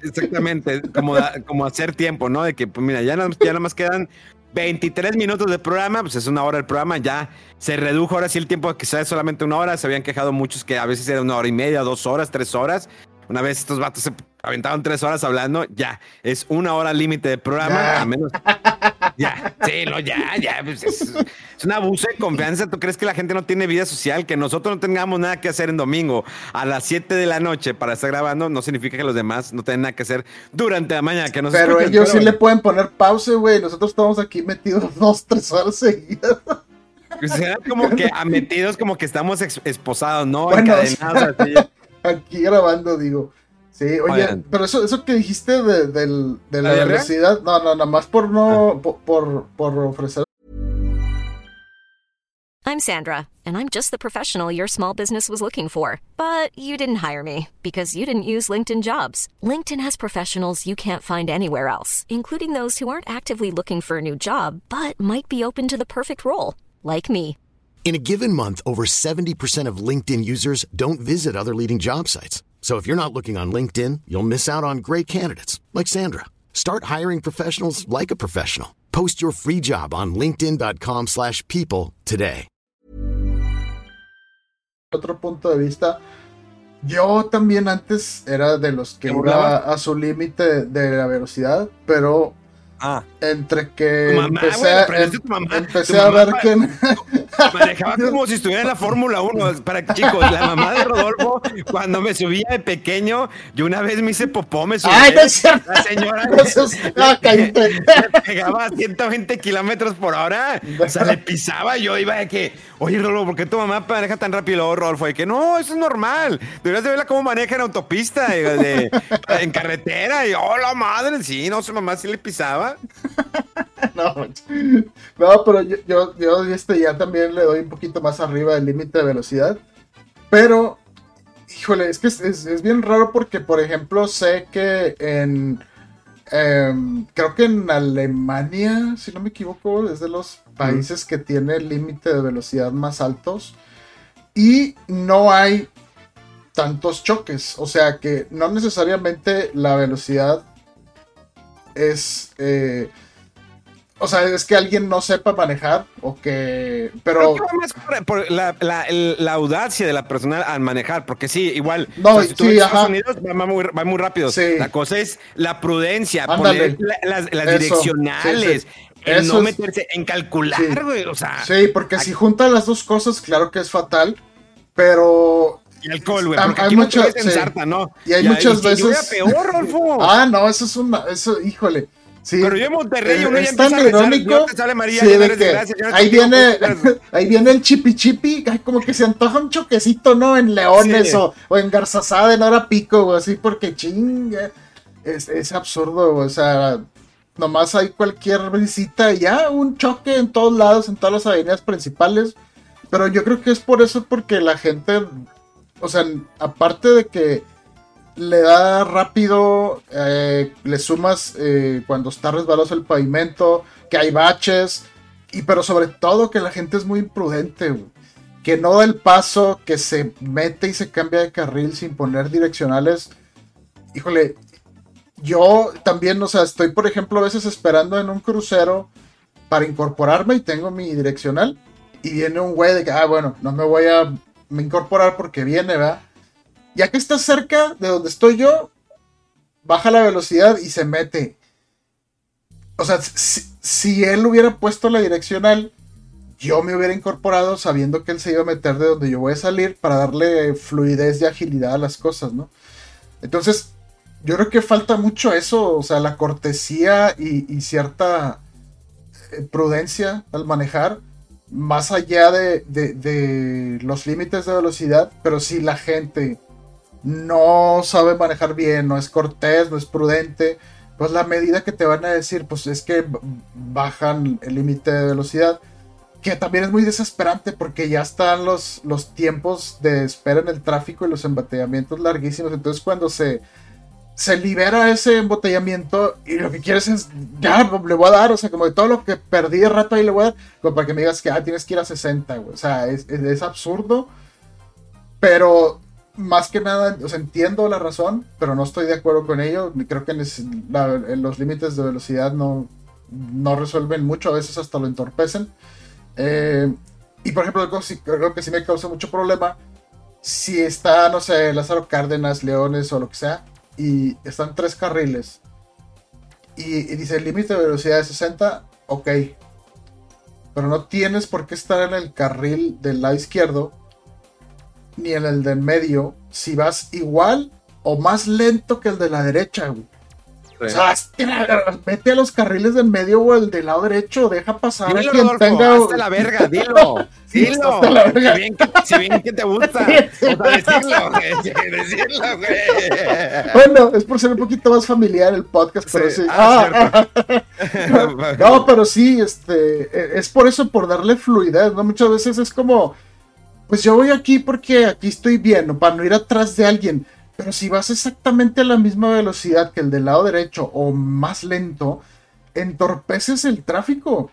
exactamente, como, como hacer tiempo, ¿no? De que, pues mira, ya, ya nada más quedan 23 minutos de programa, pues es una hora el programa, ya se redujo ahora sí el tiempo que sea solamente una hora, se habían quejado muchos que a veces era una hora y media, dos horas, tres horas. Una vez estos vatos se aventaron tres horas hablando, ya, es una hora límite de programa, a menos. *laughs* Ya, sí, no, ya, ya. Pues, es, un abuso de confianza. ¿Tú crees que la gente no tiene vida social? Que nosotros no tengamos nada que hacer en domingo a las 7 de la noche para estar grabando, no significa que los demás no tengan nada que hacer durante la mañana. Que pero ellos sí le pueden poner pausa, güey. Nosotros estamos aquí metidos *laughs* dos, tres horas seguidas. Pues como que a metidos, como que estamos esposados, ¿no? Bueno, Encadenados así. Aquí grabando, digo. Sí, oye, pero eso, eso que dijiste de, de, de la, universidad, no, no, nada más por no, ah. por, por ofrecer. I'm Sandra, and I'm just the professional your small business was looking for. But you didn't hire me because you didn't use LinkedIn jobs. LinkedIn has professionals you can't find anywhere else, including those who aren't actively looking for a new job, but might be open to the perfect role, like me. In a given month, over 70% of LinkedIn users don't visit other leading job sites. So if you're not looking on LinkedIn, you'll miss out on great candidates like Sandra. Start hiring professionals like a professional. Post your free job on linkedin.com/people slash people today. otro punto de vista, yo también antes era de los que ¿Te iba a su límite de la velocidad, pero Ah, entre que Tu mamá, empecé, güey, a, aprendiste em- tu mamá. empecé Tu a ver que *laughs* manejaba como si estuviera en la Fórmula 1. Para chicos, la mamá de Rodolfo, cuando me subía de pequeño, yo una vez me hice popó, me subí. ¡Ay, no es cierto! La señora *laughs* ah, *laughs* me pegaba a 120 kilómetros por hora. O sea, le pisaba. Yo iba de que, oye, Rodolfo, ¿por qué tu mamá maneja tan rápido? Luego Rodolfo, de que no, eso es normal. Deberías de verla cómo maneja en autopista, de- de- en carretera. Y, oh, la madre, sí, no, su mamá sí le pisaba. *laughs* No, pero yo, yo, yo este, ya también le doy un poquito más arriba del límite de velocidad. Pero, híjole, es que es, es- es bien raro porque, por ejemplo, sé que en. em, creo que en Alemania, si no me equivoco, es de los países que tiene el límite de velocidad más altos. Y no hay tantos choques. O sea que no necesariamente la velocidad es. eh, o sea, es que alguien no sepa manejar o que. Pero. Creo que por, la, la- audacia de la persona al manejar, porque sí, igual. No, si tú sí, ves ajá. Unidos va muy, va muy rápido. Sí. La cosa es la prudencia, Ándale. poner la- las, las Eso, direccionales, sí, el Eso no es- meterse en calcular, güey. O sea, Sí, porque si juntan las dos cosas, claro que es fatal. Pero. Y alcohol, güey. Porque hay aquí sí. ensarta, ¿no? Y hay Ya, muchas y- y yo era veces- peor, Rolfo. *laughs* Ah, no, eso es una. Eso, híjole. Sí. Pero yo en Monterrey, Eh, uno ya empieza a irónico. Salve María, sí, de que ahí viene, *laughs* ahí viene el chipi chipi, ay, como que se antoja un choquecito, ¿no? En Leones Sí. o, o en Garzazada, en Hora Pico, o así, porque chinga. Es, es absurdo, o sea, nomás hay cualquier visita y ya, un choque en todos lados, en todas las avenidas principales. Pero yo creo que es por eso, porque la gente, o sea, aparte de que le da rápido, eh, le sumas eh, cuando está resbaloso el pavimento, que hay baches, y pero sobre todo que la gente es muy imprudente, que no da el paso, que se mete y se cambia de carril sin poner direccionales. Híjole, yo también, o sea, estoy por ejemplo a veces esperando en un crucero para incorporarme y tengo mi direccional y viene un güey de que, ah, bueno, no me voy a me incorporar porque viene, ¿verdad? Ya que está cerca de donde estoy yo, baja la velocidad y se mete. O sea, si, él hubiera puesto la direccional, yo me hubiera incorporado sabiendo que él se iba a meter de donde yo voy a salir para darle fluidez y agilidad a las cosas, ¿no? Entonces, yo creo que falta mucho eso, o sea, la cortesía y, y cierta eh, prudencia al manejar, más allá de, de- los límites de velocidad, pero si la gente no sabe manejar bien, no es cortés, no es prudente, pues la medida que te van a decir, pues es que bajan el límite de velocidad, que también es muy desesperante porque ya están los, los tiempos de espera en el tráfico y los embotellamientos larguísimos, entonces cuando se se libera ese embotellamiento y lo que quieres es, ya, le voy a dar, o sea, como de todo lo que perdí de rato ahí le voy a dar, como para que me digas que, ah, tienes que ir a 60, güey. O sea, es, es- absurdo, pero más que nada, o entiendo la razón, pero no estoy de acuerdo con ello. Creo que los límites de velocidad no, no resuelven mucho, a veces hasta lo entorpecen. Eh, y por ejemplo, creo que sí me causa mucho problema si está, no sé, Lázaro Cárdenas, Leones o lo que sea, y están tres carriles, y, dice el límite de velocidad de 60, ok, pero no tienes por qué estar en el carril del lado izquierdo, ni en el del medio, si vas igual o más lento que el de la derecha, güey. Vete a los carriles del medio o el del lado derecho, deja pasar a Dilo, quien Rodolfo, tenga. hasta la verga, dilo. *laughs* Dilo. hasta la verga. Si bien que, si bien que te gusta. *laughs* O sea, decirlo, güey. Decirlo, güey. Bueno, es por ser un poquito más familiar el podcast, pero Sí. sí. Ah, Ah, *laughs* no, pero sí, este, e- es por eso, por darle fluidez, ¿no? Muchas veces es como, pues yo voy aquí porque aquí estoy bien, ¿no? para no ir atrás de alguien. Pero si vas exactamente a la misma velocidad que el del lado derecho o más lento, entorpeces el tráfico.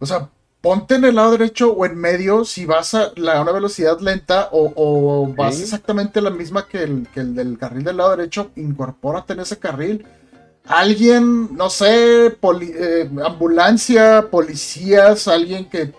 O sea, ponte en el lado derecho o en medio si vas a, la- una velocidad lenta o, o vas exactamente la misma que el, que el del carril del lado derecho, incorpórate en ese carril. alguien, no sé, eh, ambulancia, policías, alguien que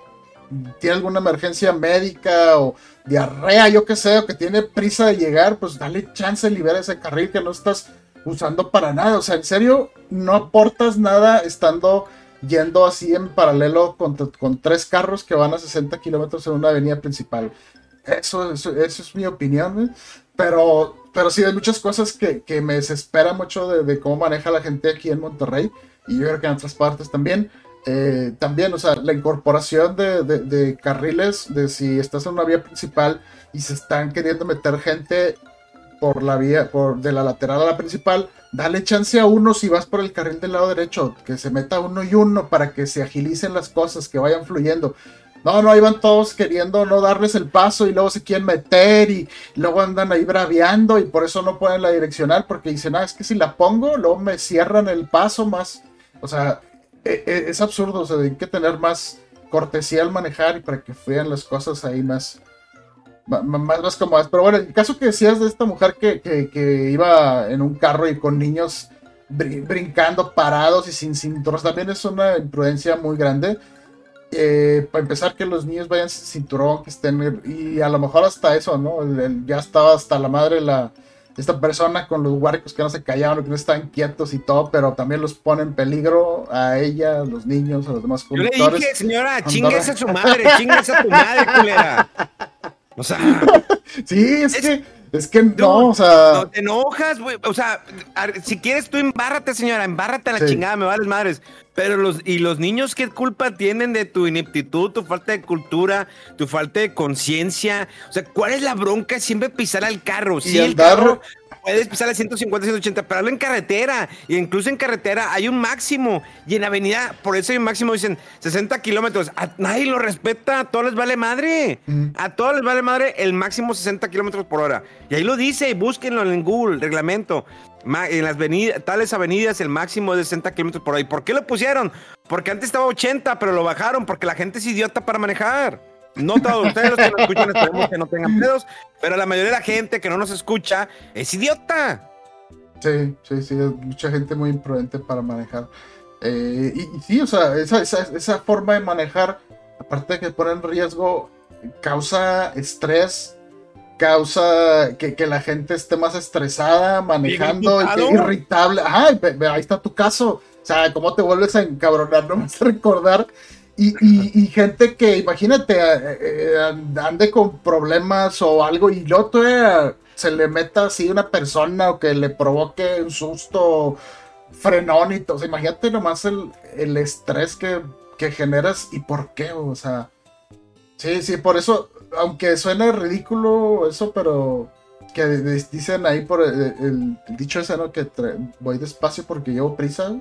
tiene alguna emergencia médica o diarrea, yo que sé, o que tiene prisa de llegar, pues dale chance, libera ese carril que no estás usando para nada. O sea, en serio, no aportas nada estando yendo así en paralelo con, tres carros que van a 60 kilómetros en una avenida principal. Eso, eso, es mi opinión, pero, pero sí hay muchas cosas que, me desespera mucho de, cómo maneja la gente aquí en Monterrey y yo creo que en otras partes también. Eh, también, o sea, la incorporación de, carriles, de si estás en una vía principal y se están queriendo meter gente por la vía, por de la lateral a la principal, dale chance a uno si vas por el carril del lado derecho, que se meta uno y uno para que se agilicen las cosas, que vayan fluyendo. No, no, ahí van todos queriendo no darles el paso y luego se quieren meter y luego andan ahí braviando y por eso no ponen la direccional porque dicen, ah, es que si la pongo, luego me cierran el paso más. O sea, es absurdo, o sea, hay que tener más cortesía al manejar y para que fluyan las cosas ahí más, más, más cómodas. Pero bueno, el caso que decías de esta mujer que, que, iba en un carro y con niños brincando parados y sin cinturones, también es una imprudencia muy grande. Eh, para empezar, que los niños vayan sin cinturón, que estén, y a lo mejor hasta eso, ¿no? ya estaba hasta la madre la, esta persona con los huarcos que no se callaban, que no estaban quietos y todo, pero también los pone en peligro a ella, a los niños, a los demás conductores. Yo le dije, señora, chingues a su madre, chingues a tu madre, culera. O sea. *laughs* sí, es, que. Es que no, o sea. No te enojas, güey. O sea, si quieres tú embárrate, señora, embárrate a la chingada, me vales madres. Pero los, y los niños, ¿qué culpa tienen de tu ineptitud, tu falta de cultura, tu falta de conciencia? O sea, ¿cuál es la bronca siempre pisar al carro? Si el carro puedes pisar a 150, 180, pero hablo en carretera. Y incluso en carretera hay un máximo. Y en avenida, por eso hay un máximo, dicen 60 kilómetros. A nadie lo respeta, a todos les vale madre. A todos les vale madre el máximo 60 kilómetros por hora. Y ahí lo dice, búsquenlo en Google, reglamento en las avenidas, tales avenidas el máximo es de 60 kilómetros por ahí. ¿Por qué lo pusieron? Porque antes estaba 80, pero lo bajaron porque la gente es idiota para manejar. No todos ustedes los que nos escuchan esperemos que no tengan pedos, pero la mayoría de la gente que no nos escucha es idiota. Sí, sí, sí, mucha gente muy imprudente para manejar. Eh, y, sí, o sea, esa, esa, forma de manejar, aparte de que pone en riesgo, causa estrés causa que, la gente esté más estresada, manejando, y irritable. Ajá, ahí está tu caso. O sea, cómo te vuelves a encabronar, no me hace recordar. Y, gente que, imagínate, eh, eh, ande con problemas o algo y luego se le meta así una persona o que le provoque un susto, frenón y todo. O sea, imagínate nomás el, el estrés que, que generas y por qué, o sea. Sí, sí, por eso aunque suene ridículo eso, pero que dicen ahí por el, dicho ese, ¿no? Que voy despacio porque llevo prisa.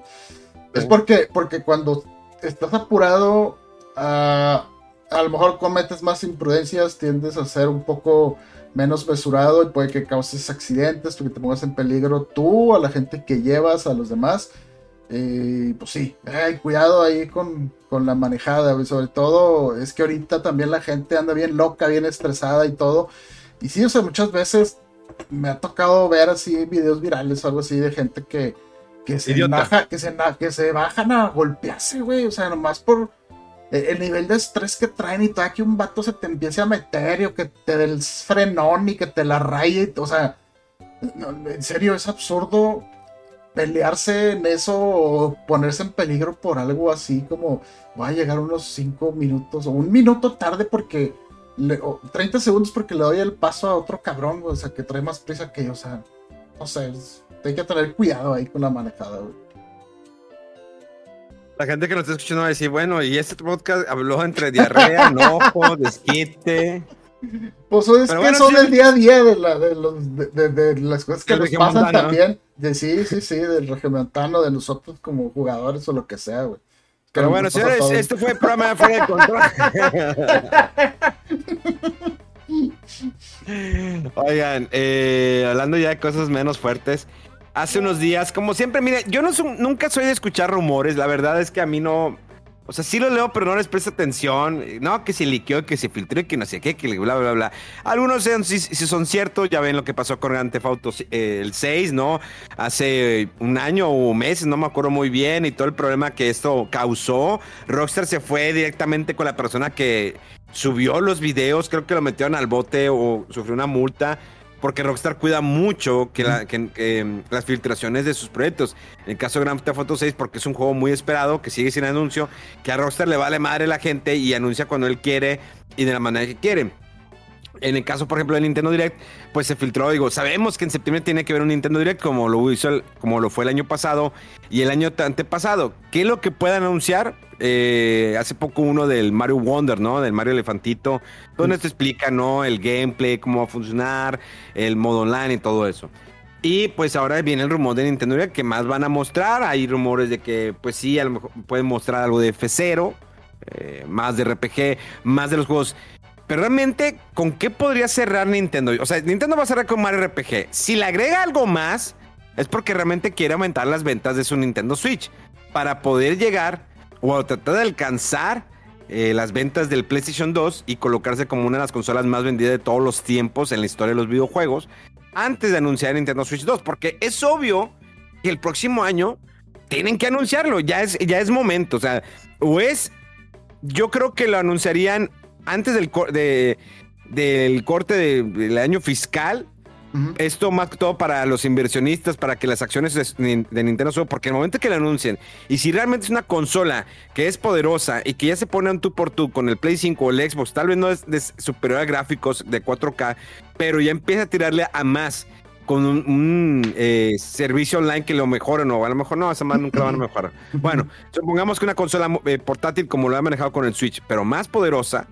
Es porque, porque cuando estás apurado, a lo mejor cometes más imprudencias, tiendes a ser un poco menos mesurado y puede que causes accidentes, porque te pongas en peligro tú, a la gente que llevas, a los demás. Y pues sí, hay cuidado ahí con, la manejada, sobre todo es que ahorita también la gente anda bien loca, bien estresada y todo. Y sí, o sea, muchas veces me ha tocado ver así videos virales o algo así de gente que, que, se, baja, que, se, que se bajan a golpearse, güey, o sea, nomás por el nivel de estrés que traen y todo, que un vato se te empiece a meter o que te dé el frenón y que te la raye, o sea, en serio, es absurdo pelearse en eso o ponerse en peligro por algo así como va a llegar unos 5 minutos o un minuto tarde porque le, 30 segundos porque le doy el paso a otro cabrón, o sea, que trae más prisa que yo, o sea, no sé, hay que tener cuidado ahí con la manejada, La gente que nos está escuchando va a decir, bueno, y este podcast habló entre diarrea, enojo, *laughs* desquite. Pues es que son el día a día de, la, de, los, de, de, las cosas que nos pasan también. De, sí, sí, sí, del regiomontano, de nosotros como jugadores o lo que sea, güey. Pero bueno, señores, este fue el programa de Fuera de Control. *laughs* Oigan, eh, hablando ya de cosas menos fuertes, hace unos días, como siempre, mire, yo no nunca soy de escuchar rumores, la verdad es que a mí no, O sea, sí lo leo, pero no les presta atención. No, que se liqueó, que se filtró, que no sé qué, que bla, bla, bla. Algunos si, son ciertos, ya ven lo que pasó con Grand Theft el 6, ¿no? Hace un año o meses, no me acuerdo muy bien, y todo el problema que esto causó. Rockstar se fue directamente con la persona que subió los videos, creo que lo metieron al bote o sufrió una multa porque Rockstar cuida mucho que, em, las filtraciones de sus proyectos. En el caso de Grand Theft Auto 6, porque es un juego muy esperado, que sigue sin anuncio, que a Rockstar le vale madre la gente y anuncia cuando él quiere y de la manera que quiere. En el caso, por ejemplo, del Nintendo Direct, pues se filtró, digo, sabemos que en septiembre tiene que haber un Nintendo Direct como lo hizo como lo fue el año pasado y el año antepasado. ¿Qué es lo que puedan anunciar? Eh, hace poco uno del Mario Wonder, ¿no? Del Mario Elefantito, donde te explica, ¿no? El gameplay, cómo va a funcionar, el modo online y todo eso. Y pues ahora viene el rumor de Nintendo Direct que más van a mostrar. Hay rumores de que, pues sí, a lo mejor pueden mostrar algo de F0, eh, más de RPG, más de los juegos pero realmente, ¿con qué podría cerrar Nintendo? O sea, Nintendo va a cerrar con Mario RPG. Si le agrega algo más, es porque realmente quiere aumentar las ventas de su Nintendo Switch. Para poder llegar o tratar de alcanzar eh, las ventas del PlayStation 2 y colocarse como una de las consolas más vendidas de todos los tiempos en la historia de los videojuegos. Antes de anunciar Nintendo Switch 2. Porque es obvio que el próximo año tienen que anunciarlo. Ya es, ya es momento. O sea, o es. Yo creo que lo anunciarían antes del, del corte del año fiscal, esto más que todo para los inversionistas, para que las acciones de, Nintendo suban, porque el momento que lo anuncien, y si realmente es una consola que es poderosa y que ya se pone un tú por tú con el Play 5 o el Xbox, tal vez no es de superior a gráficos de 4K, pero ya empieza a tirarle a más con un, eh, servicio online que lo mejoren o a lo mejor no, esa más nunca lo van a mejorar. *laughs* Bueno, supongamos que una consola eh, portátil como lo ha manejado con el Switch, pero más poderosa,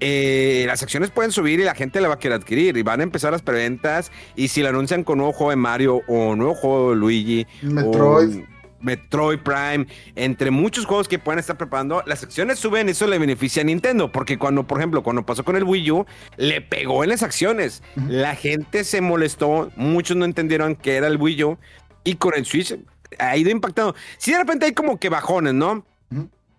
eh, las acciones pueden subir y la gente la va a querer adquirir y van a empezar las preventas y si la anuncian con nuevo juego de Mario o nuevo juego de Luigi Metroid Metroid Prime, entre muchos juegos que pueden estar preparando, las acciones suben, eso le beneficia a Nintendo, porque cuando, por ejemplo, cuando pasó con el Wii U, le pegó en las acciones. La gente se molestó, muchos no entendieron que era el Wii U, y con el Switch ha ido impactando. Si de repente hay como que bajones, ¿no?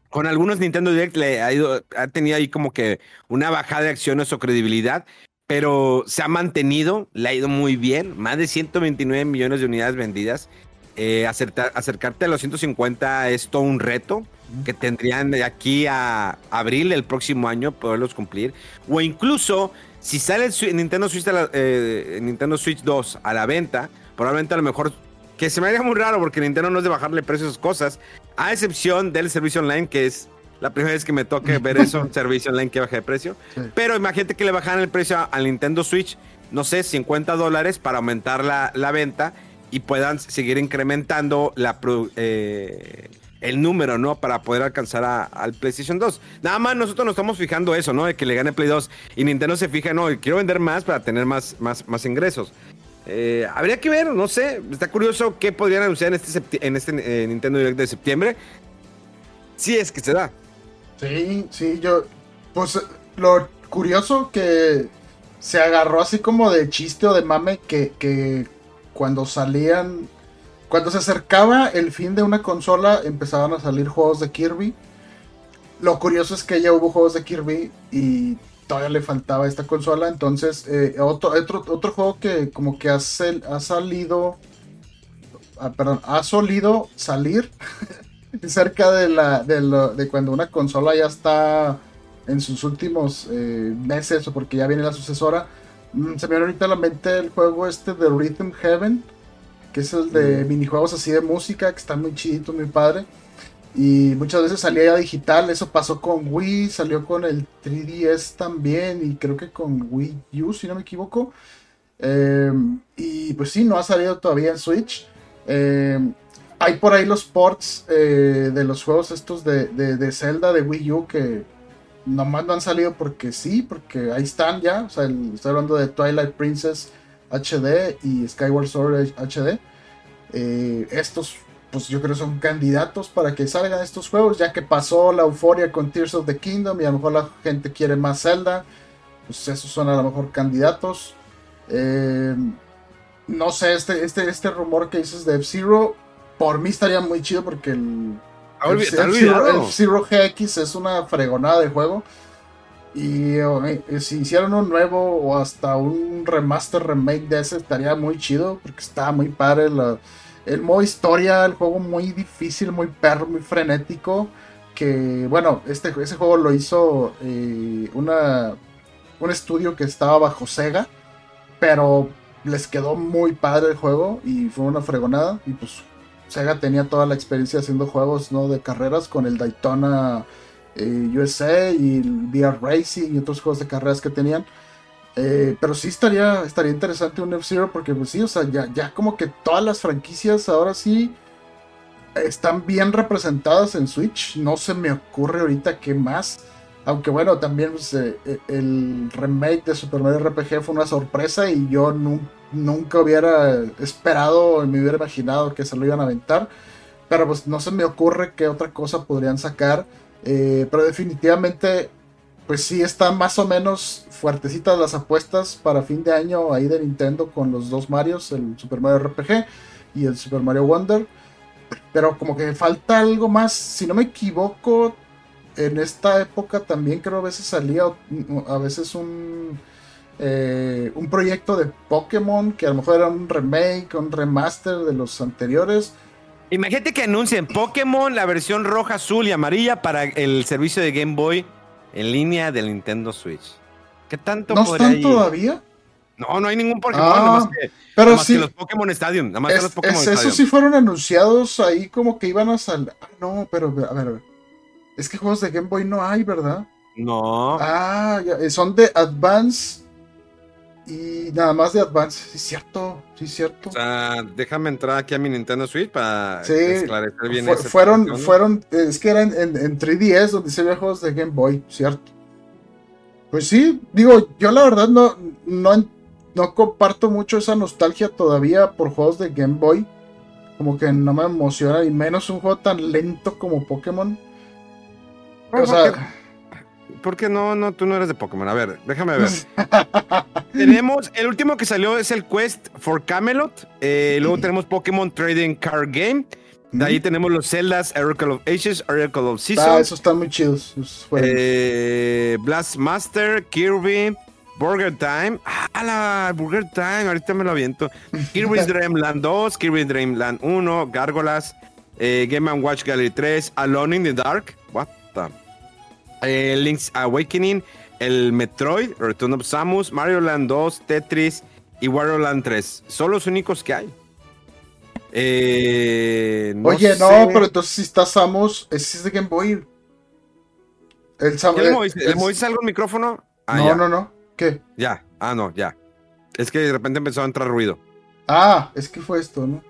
Con algunos Nintendo Direct le ha, ido, ha tenido ahí como que una bajada de acciones o credibilidad, pero se ha mantenido, le ha ido muy bien, más de 129 millones de unidades vendidas. Eh, acercarte a los 150 es todo un reto que tendrían de aquí a abril del próximo año poderlos cumplir. O incluso si sale el Nintendo Switch, eh, Nintendo Switch 2 a la venta, probablemente a lo mejor que se me haría muy raro porque Nintendo no es de bajarle precios a sus cosas, a excepción del servicio online, que es la primera vez que me toque ver eso, *laughs* un servicio online que baje de precio. Pero imagínate que le bajaran el precio al Nintendo Switch, no sé, 50 dólares para aumentar la, la, venta y puedan seguir incrementando la, eh, el número, ¿no? Para poder alcanzar al PlayStation 2. Nada más nosotros nos estamos fijando eso, ¿no? De que le gane Play 2 y Nintendo se fija, no, quiero vender más para tener más, más, más ingresos. Eh, habría que ver, no sé. Está curioso qué podrían anunciar en este, en este eh, Nintendo Direct de septiembre. Si es que se da. Sí, sí, yo. Pues lo curioso que se agarró así como de chiste o de mame que, que cuando salían. Cuando se acercaba el fin de una consola empezaban a salir juegos de Kirby. Lo curioso es que ya hubo juegos de Kirby y todavía le faltaba esta consola. Entonces, eh, otro, otro, otro, juego que como que ha, ha salido, ah, perdón, ha solido salir *laughs* cerca de, la, de, cuando una consola ya está en sus últimos eh, meses o porque ya viene la sucesora. Mm, se me viene ahorita a la mente el juego este de Rhythm Heaven, que es el de mm. minijuegos así de música, que está muy chidito, muy padre. Y muchas veces salía ya digital, eso pasó con Wii, salió con el 3DS también y creo que con Wii U, si no me equivoco. Em, y pues sí, no ha salido todavía en Switch. Em, hay por ahí los ports eh, de los juegos estos de, de, Zelda de Wii U que nomás no han salido porque sí, porque ahí están ya. O sea, estoy hablando de Twilight Princess HD y Skyward Sword HD. Eh, estos pues yo creo que son candidatos para que salgan estos juegos, ya que pasó la euforia con Tears of the Kingdom y a lo mejor la gente quiere más Zelda, pues esos son a lo mejor candidatos. Eh, no sé, este, este, este rumor que dices de F-Zero, por mí estaría muy chido porque El Zero GX es una fregonada de juego. Y eh, si hicieran un nuevo o hasta un remaster remake de ese estaría muy chido porque está muy padre el modo historia, el juego muy difícil, muy perro, muy frenético. Que bueno, este, ese juego lo hizo eh, una, un estudio que estaba bajo Sega, pero les quedó muy padre el juego y fue una fregonada. Y pues Sega tenía toda la experiencia haciendo juegos ¿no? de carreras con el Daytona eh, USA y el VR Racing y otros juegos de carreras que tenían. Eh, pero sí estaría, estaría interesante un F-Zero porque pues sí, o sea, ya, ya como que todas las franquicias ahora sí están bien representadas en Switch. No se me ocurre ahorita qué más. Aunque bueno, también pues, eh, el remake de Super Mario RPG fue una sorpresa y yo nunca hubiera esperado, me hubiera imaginado que se lo iban a aventar. Pero pues no se me ocurre qué otra cosa podrían sacar. Eh, pero definitivamente, pues sí están más o menos fuertecitas las apuestas para fin de año ahí de Nintendo con los dos Marios, el Super Mario RPG y el Super Mario Wonder. Pero como que falta algo más, si no me equivoco, en esta época también creo a veces salía a veces un, eh, un proyecto de Pokémon que a lo mejor era un remake, un remaster de los anteriores Imagínate que anuncien Pokémon, la versión roja, azul y amarilla para el servicio de Game Boy en línea del Nintendo Switch. ¿Qué tanto ¿No están todavía? No, no hay ningún Pokémon, ah, nada más que, pero sí, los Pokémon Stadium. Nada más que los Pokémon Esos sí fueron anunciados ahí como que iban a salir. Ah, no, pero a ver, a ver. Es que juegos de Game Boy no hay, ¿verdad? No. Ah, ya, son de Advance y nada más de Advance, sí es cierto, sí es cierto. O sea, déjame entrar aquí a mi Nintendo Switch para esclarecer bien eso. Fueron, fueron, es que eran en, 3DS donde se veían juegos de Game Boy, ¿cierto? Pues sí, digo, yo la verdad no, no, no comparto mucho esa nostalgia todavía por juegos de Game Boy. Como que no me emociona, y menos un juego tan lento como Pokémon. O sea, porque no, no, tú no eres de Pokémon. A ver, déjame ver. *laughs* tenemos, el último que salió es el Quest for Camelot. Eh, luego tenemos Pokémon Trading Card Game. De ahí tenemos los Zeldas, Oracle of Ages, Oracle of Seasons. Ah, esos están muy chidos. Eh, Blast Master, Kirby, Burger Time. Ah, la Burger Time, ahorita me lo aviento. *laughs* Kirby's Dream Land 2, Kirby's Dream Land 1, Gárgolas, eh, Game Watch Gallery 3, Alone in the Dark. What the el Link's Awakening, el Metroid, Return of Samus, Mario Land 2, Tetris y Wario Land 3. Son los únicos que hay. Eh, Oye, no, pero entonces si está Samus, ese es de Game Boy. El Samus, ¿Le, moviste, algo el micrófono? Ah, no, no, no. ¿Qué? Ya. Ah, no, ya. Es que de repente empezó a entrar ruido. Ah, es que fue esto, ¿no?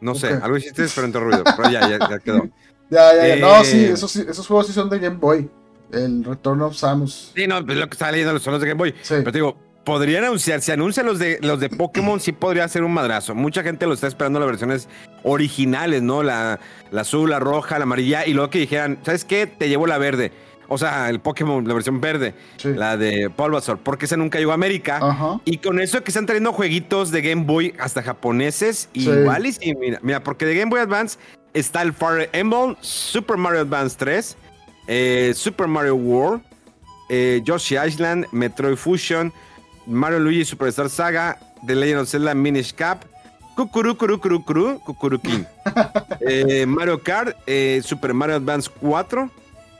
No sé, algo hiciste, pero entró ruido. Pero ya, ya, ya quedó. *laughs* Ya, ya, ya. No, sí, eh, esos, esos juegos sí son de Game Boy. El Return of Samus. Sí, no, pues lo que está leyendo son los de Game Boy. Sí. Pero te digo, podrían anunciar, si anuncian los de, los de Pokémon, sí podría ser un madrazo. Mucha gente lo está esperando las versiones originales, ¿no? La, la azul, la roja, la amarilla, y luego que dijeran, ¿sabes qué? Te llevo la verde. O sea, el Pokémon, la versión verde, la de Bulbasaur, porque esa nunca llegó a América. Y con eso que están trayendo jueguitos de Game Boy hasta japoneses, igual y sí, mira, mira, porque de Game Boy Advance está el Fire Emblem, Super Mario Advance 3, eh, Super Mario World, eh, Yoshi Island, Metroid Fusion, Mario Luigi Superstar Saga, The Legend of Zelda Minish Cap, Kukuru King, *laughs* eh, Mario Kart, Super Mario Advance 4,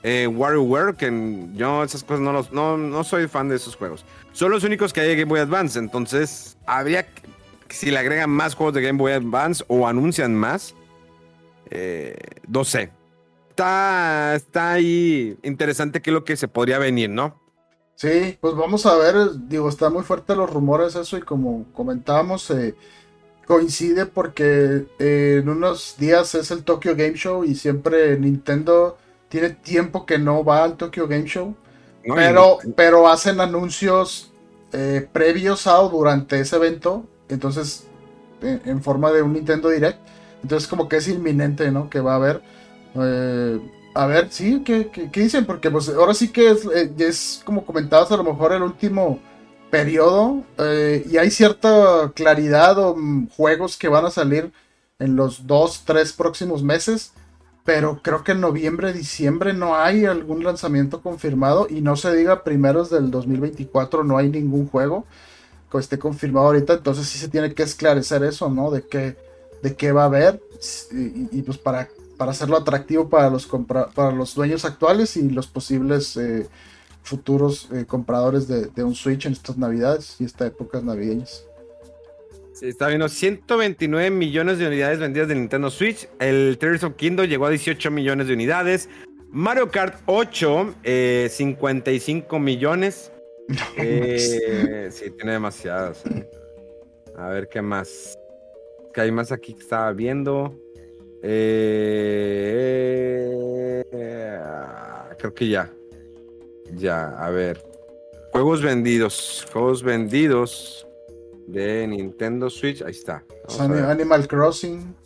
WarioWare, que yo esas cosas no, los, no, no soy fan de esos juegos. Son los únicos que hay de Game Boy Advance, entonces habría que, si le agregan más juegos de Game Boy Advance o anuncian más, eh, no sé. Está, está ahí interesante qué es lo que se podría venir, ¿no? Sí, pues vamos a ver, digo, están muy fuertes los rumores eso y como comentábamos, eh, coincide porque eh, en unos días es el Tokyo Game Show y siempre Nintendo tiene tiempo que no va al Tokyo Game Show, pero, pero hacen anuncios previos a o durante ese evento, entonces en forma de un Nintendo Direct. Entonces como que es inminente, ¿no? Que va a haber. Eh, a ver, sí, ¿qué, dicen? Porque pues ahora sí que es, eh, es como comentabas a lo mejor el último periodo eh, y hay cierta claridad o mm, juegos que van a salir en los dos, tres próximos meses. pero creo que en noviembre, diciembre no hay algún lanzamiento confirmado y no se diga primeros del 2024 no hay ningún juego que esté confirmado ahorita, entonces sí se tiene que esclarecer eso, ¿no? De qué, de qué va a haber y, pues para, para hacerlo atractivo para los, para los dueños actuales y los posibles eh, futuros eh, compradores de, de un Switch en estas navidades y estas épocas navideñas. Sí, está viendo 129 millones de unidades vendidas de Nintendo Switch. El Tears of Kingdom llegó a 18 millones de unidades. Mario Kart 8, 55 eh, millones. Eh, sí, tiene demasiadas. A ver qué más. ¿Qué hay más aquí que estaba viendo? creo que ya. Ya, a ver. Juegos vendidos. Juegos vendidos de Nintendo Switch. Ahí está. Animal Crossing.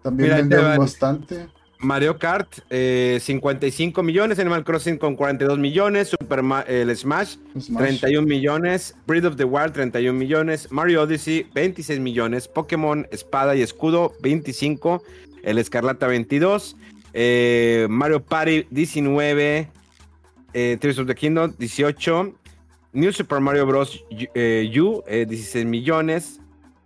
También bastante. Mario Kart, 55 eh, millones. Animal Crossing con 42 millones. Super el Smash, 31 millones. Breath of the Wild, 31 millones. Mario Odyssey, 26 millones. Pokémon Espada y Escudo, 25. El Escarlata, 22. Eh, Mario Party, 19. Eh, Tears of the Kingdom, 18. New Super Mario Bros. U, 16 eh, millones.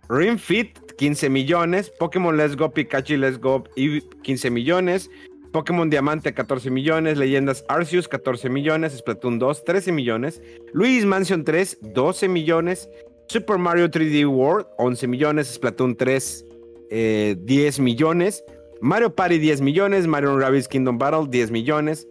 Ring Fit, 15 millones. Pokémon Let's Go Pikachu Let's Go, 15 millones. Pokémon Diamante, 14 millones. Leyendas Arceus, 14 millones. Splatoon 2, 13 millones. Luis Mansion 3, 12 millones. Super Mario 3D World, 11 millones. Splatoon 3, 10 eh, millones. Mario Party, 10 millones. Mario Rabbids Kingdom Battle, 10 millones.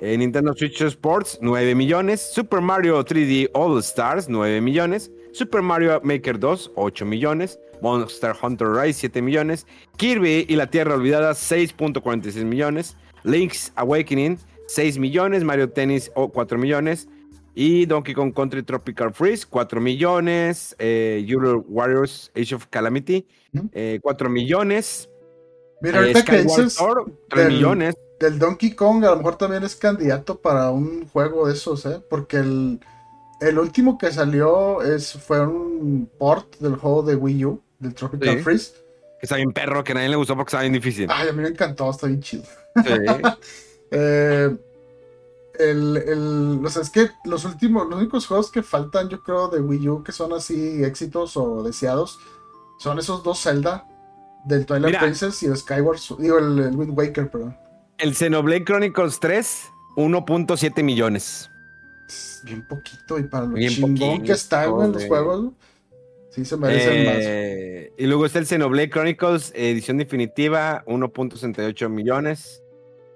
Eh, Nintendo Switch Sports, 9 millones. Super Mario 3D All Stars, 9 millones. Super Mario Maker 2, 8 millones. Monster Hunter Rise, 7 millones. Kirby y la Tierra Olvidada, 6.46 millones. Link's Awakening, 6 millones. Mario Tennis, 4 millones. Y Donkey Kong Country Tropical Freeze, 4 millones. Eh, Euro Warriors Age of Calamity, 4 eh, millones. Mira, ahorita eh, que dices 3 millones del Donkey Kong a lo mejor también es candidato para un juego de esos, ¿eh? Porque el, el último que salió es, fue un port del juego de Wii U, del Tropical Freeze. Que está bien perro, que a nadie le gustó porque estaba bien difícil. Ay, a mí me encantó, está bien chido. Sí. *laughs* eh, el, el, o sea, es que los últimos, los únicos juegos que faltan, yo creo, de Wii U que son así éxitos o deseados, son esos dos Zelda, del Twilight Princess y el Skyward, digo, el, el Wind Waker, perdón. El Xenoblade Chronicles 3, 1.7 millones. Bien poquito, y para lo chingón que está en los juegos, sí se merecen más. Eh, y luego está el Xenoblade Chronicles, edición definitiva, 1.68 millones.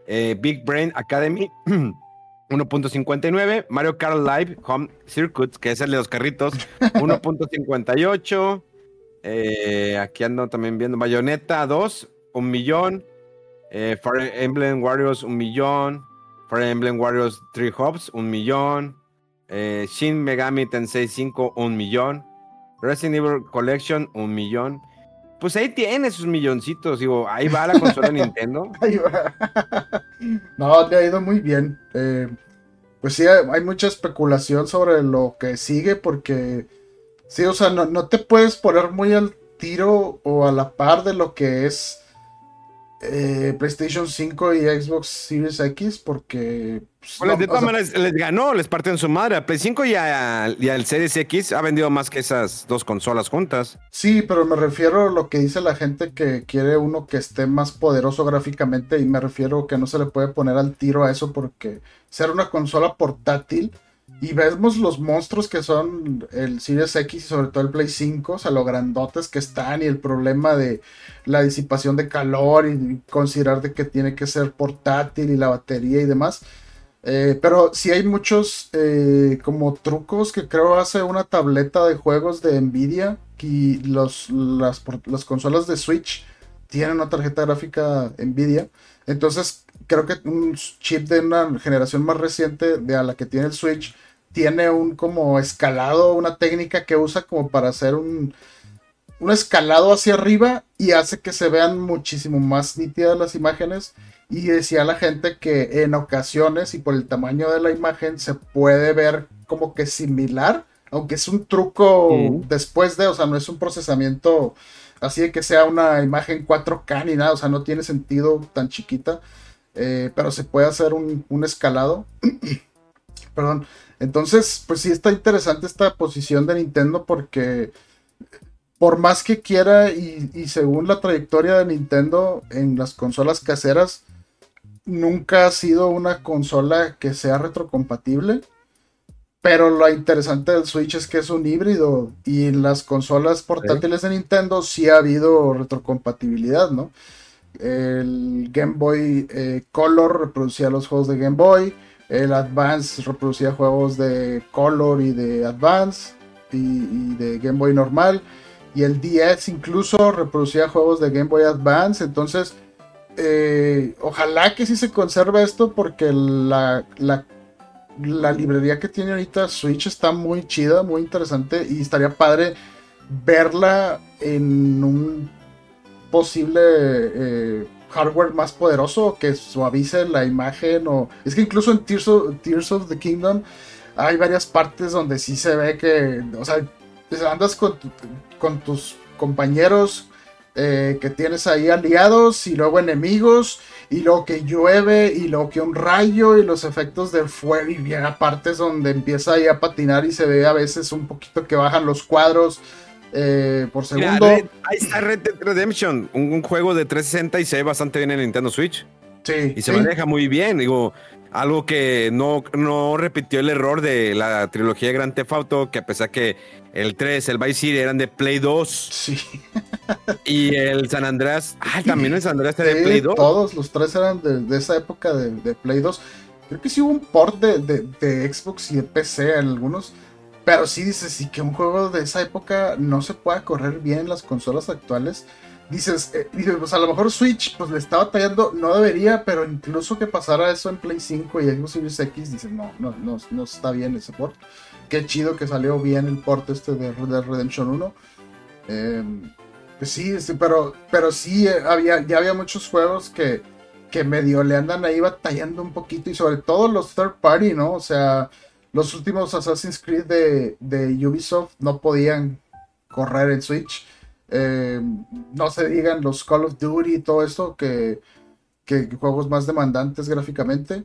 Eh, Big Brain Academy, *clears throat* 1.59. Mario Kart Live Home Circuits, que es el de los carritos, *laughs* 1.58. Eh, aquí ando también viendo Bayonetta 2, un millón. Fire Emblem Warriors, un millón. Fire Emblem Warriors 3 Hubs, un millón. Shin Megami Tensei 5, un millón. Resident Evil Collection, un millón. Pues ahí tiene sus milloncitos, digo, ahí va la consola *laughs* Nintendo. Ahí va. *laughs* No, le ha ido muy bien. Eh, pues sí, hay mucha especulación sobre lo que sigue porque, sí, o sea, no, no te puedes poner muy al tiro o a la par de lo que es eh, PlayStation 5 y Xbox Series X porque... Pues, de todas maneras les ganó, les en su madre. A Play 5 y, al Series X ha vendido más que esas dos consolas juntas. Sí, pero me refiero a lo que dice la gente que quiere uno que esté más poderoso gráficamente y me refiero que no se le puede poner al tiro a eso porque ser una consola portátil y vemos los monstruos que son el Series X y sobre todo el Play 5, o sea, lo grandotes que están y el problema de la disipación de calor y considerar de que tiene que ser portátil y la batería y demás. Eh, pero sí hay muchos eh, como trucos que creo hace una tableta de juegos de Nvidia y los, las, las consolas de Switch tienen una tarjeta gráfica Nvidia. Entonces creo que un chip de una generación más reciente de a la que tiene el Switch tiene un como escalado, una técnica que usa como para hacer un, un escalado hacia arriba y hace que se vean muchísimo más nítidas las imágenes. Y decía la gente que en ocasiones y por el tamaño de la imagen se puede ver como que similar, aunque es un truco después de, o sea, no es un procesamiento así de que sea una imagen 4K ni nada, o sea, no tiene sentido tan chiquita, eh, pero se puede hacer un, un escalado. *clears throat* Perdón. Entonces, pues sí está interesante esta posición de Nintendo porque por más que quiera y, según la trayectoria de Nintendo en las consolas caseras, nunca ha sido una consola que sea retrocompatible. Pero lo interesante del Switch es que es un híbrido y en las consolas portátiles de Nintendo sí ha habido retrocompatibilidad, ¿no? El Game Boy eh, Color reproducía los juegos de Game Boy, el Advance reproducía juegos de Color y de Advance y, de Game Boy normal, y el DS incluso reproducía juegos de Game Boy Advance, entonces eh, ojalá que sí se conserve esto porque la, la, la, librería que tiene ahorita Switch está muy chida, muy interesante y estaría padre verla en un posible eh, hardware más poderoso que suavice la imagen o es que incluso en Tears of, the Kingdom hay varias partes donde sí se ve que, o sea, andas con, con tus compañeros eh, que tienes ahí aliados y luego enemigos y luego que llueve y luego que un rayo y los efectos del fuego y llega partes donde empieza ahí a patinar y se ve a veces un poquito que bajan los cuadros eh, por segundo. Mira, Red, ahí está Red Dead Redemption, un, un, juego de 360 y se ve bastante bien en Nintendo Switch. Sí. Y se sí. maneja muy bien, digo, algo que no, no repitió el error de la trilogía de Grand Theft Auto, que a pesar que el 3, el Vice City eran de Play 2. Sí. *laughs* y el San Andreas, ah, también el San Andreas era de Sí, Play 2. Todos los tres eran de, de esa época de, de, Play 2. Creo que sí hubo un port de, de, Xbox y de PC en algunos. Pero sí dices, sí que un juego de esa época no se pueda correr bien en las consolas actuales. Dices, eh, pues a lo mejor Switch pues le está batallando, no debería, pero incluso que pasara eso en Play 5 y Xbox Series X, dices, no, no, no, no está bien ese port. Qué chido que salió bien el port este de Red Redemption 1. Eh, pues sí, sí, pero, pero sí, eh, había, ya había muchos juegos que, que medio le andan ahí batallando un poquito y sobre todo los third party, ¿no? O sea, los últimos Assassin's Creed de, de Ubisoft no podían correr en Switch. Eh, no se digan los Call of Duty y todo esto, que, que juegos más demandantes gráficamente.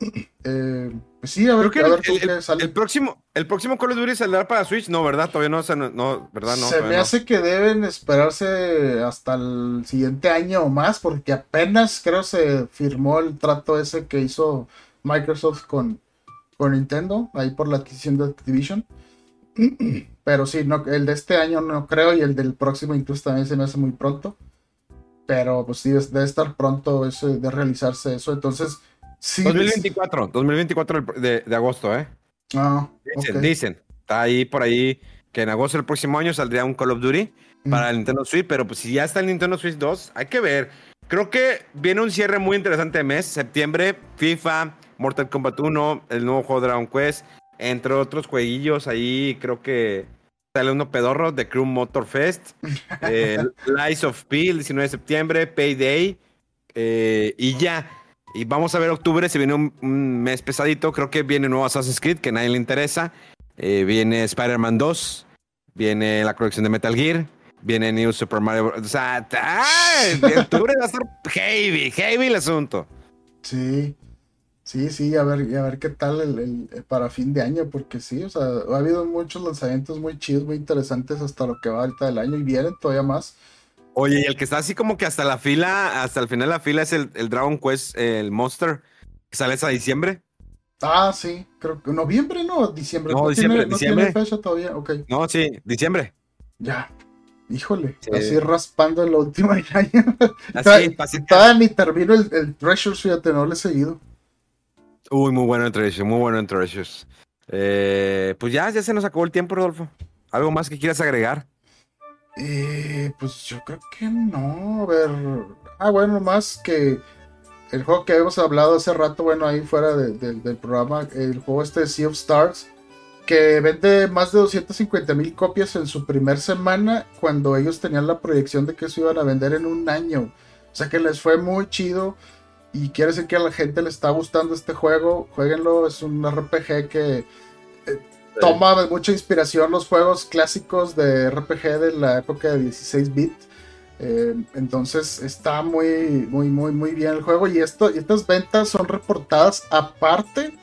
*clears throat* Eh, pues sí, a ver, que a ver el, qué el- sale. el próximo, el próximo Call of Duty saldrá para Switch, no, ¿verdad? Todavía no, se- no, no, ¿verdad? No, Se me no. hace que deben esperarse hasta el siguiente año o más, porque apenas creo se firmó el trato ese que hizo Microsoft con, con Nintendo, ahí por la adquisición de Activision. *clears throat* Pero sí, no, el de este año no creo, y el del próximo incluso también se me hace muy pronto. Pero pues sí, debe estar pronto ese, de realizarse eso. Entonces, sí. 2024, 2024 de, de agosto, ¿eh? Ah, Dicen, ok. dicen. Está ahí por ahí que en agosto del próximo año saldría un Call of Duty Mm. para el Nintendo Switch, pero pues si ya está el Nintendo Switch 2, hay que ver. Creo que viene un cierre muy interesante de mes, septiembre, FIFA, Mortal Kombat 1, el nuevo juego Dragon Quest, entre otros jueguillos ahí, creo que sale uno pedorro de Crew Motor Fest, *laughs* eh, Lies of P el 19 de septiembre, Payday, eh, y ya. Y vamos a ver octubre, se viene un, un mes pesadito, creo que viene nuevo Assassin's Creed, que a nadie le interesa, eh, viene Spider-Man 2, viene la colección de Metal Gear, viene New Super Mario, Bros. o sea, ¡ay! octubre va a estar heavy, heavy el asunto. Sí, sí, sí, a ver, a ver qué tal el, el- el para fin de año, porque sí, o sea, ha habido muchos lanzamientos muy chidos, muy interesantes hasta lo que va ahorita del año y vienen todavía más. Oye, y el que está así como que hasta la fila, hasta el final de la fila es el, el Dragon Quest, el Monster, que sale hasta diciembre. Ah, sí, creo que noviembre, no, diciembre. No, tiene- diciembre, no diciembre. tiene fecha todavía, ok, No, sí, diciembre. ya. Híjole, Sí. así raspando en la *laughs* última año. Así, ni termino el, el Treasures, fíjate, no lo he seguido. Uy, muy bueno en Treasures, muy bueno en Treasures. Eh, pues ya, ya se nos acabó el tiempo, Rodolfo. ¿Algo más que quieras agregar? Eh, pues yo creo que no. A ver. Ah, bueno, más que el juego que habíamos hablado hace rato, bueno, ahí fuera de- de- del programa, el juego este de Sea of Stars, que vende más de 250 mil copias en su primer semana, cuando ellos tenían la proyección de que eso iban a vender en un año. O sea que les fue muy chido. Y quiere decir que a la gente le está gustando este juego. Jueguenlo, es un RPG que toma de mucha inspiración los juegos clásicos de RPG de la época de 16 bit. Eh, entonces está muy, muy, muy, muy bien el juego. Y, esto, y estas ventas son reportadas aparte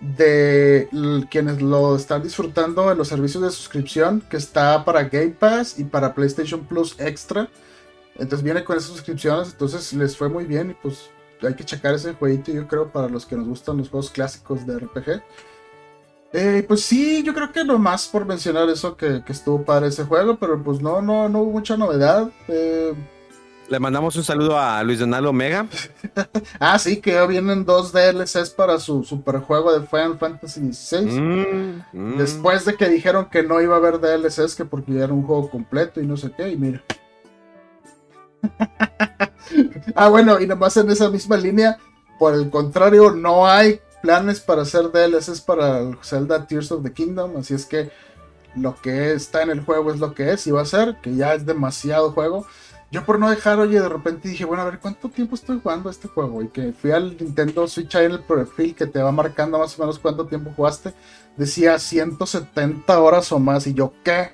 de quienes lo están disfrutando en los servicios de suscripción que está para Game Pass y para PlayStation Plus Extra. Entonces viene con esas suscripciones, entonces les fue muy bien y pues hay que checar ese jueguito yo creo para los que nos gustan los juegos clásicos de RPG. Eh, pues sí, yo creo que nomás por mencionar eso que, estuvo para ese juego, pero pues no, no, no hubo mucha novedad. Eh, le mandamos un saludo a Luis Donaldo Omega. *laughs* ah, sí, que vienen dos DLCs para su superjuego de Final Fantasy XVI. Mm, mm. Después de que dijeron que no iba a haber DLCs, que porque era un juego completo y no sé qué, y mira. *laughs* *laughs* ah, bueno, y nomás en esa misma línea, por el contrario, no hay planes para hacer DLCs para el Zelda Tears of the Kingdom, así es que lo que está en el juego es lo que es y va a ser, que ya es demasiado juego. Yo por no dejar, oye, de repente dije, bueno, a ver, ¿cuánto tiempo estoy jugando este juego? Y que fui al Nintendo Switch ahí en el perfil que te va marcando más o menos cuánto tiempo jugaste. Decía 170 horas o más. Y yo, ¿qué?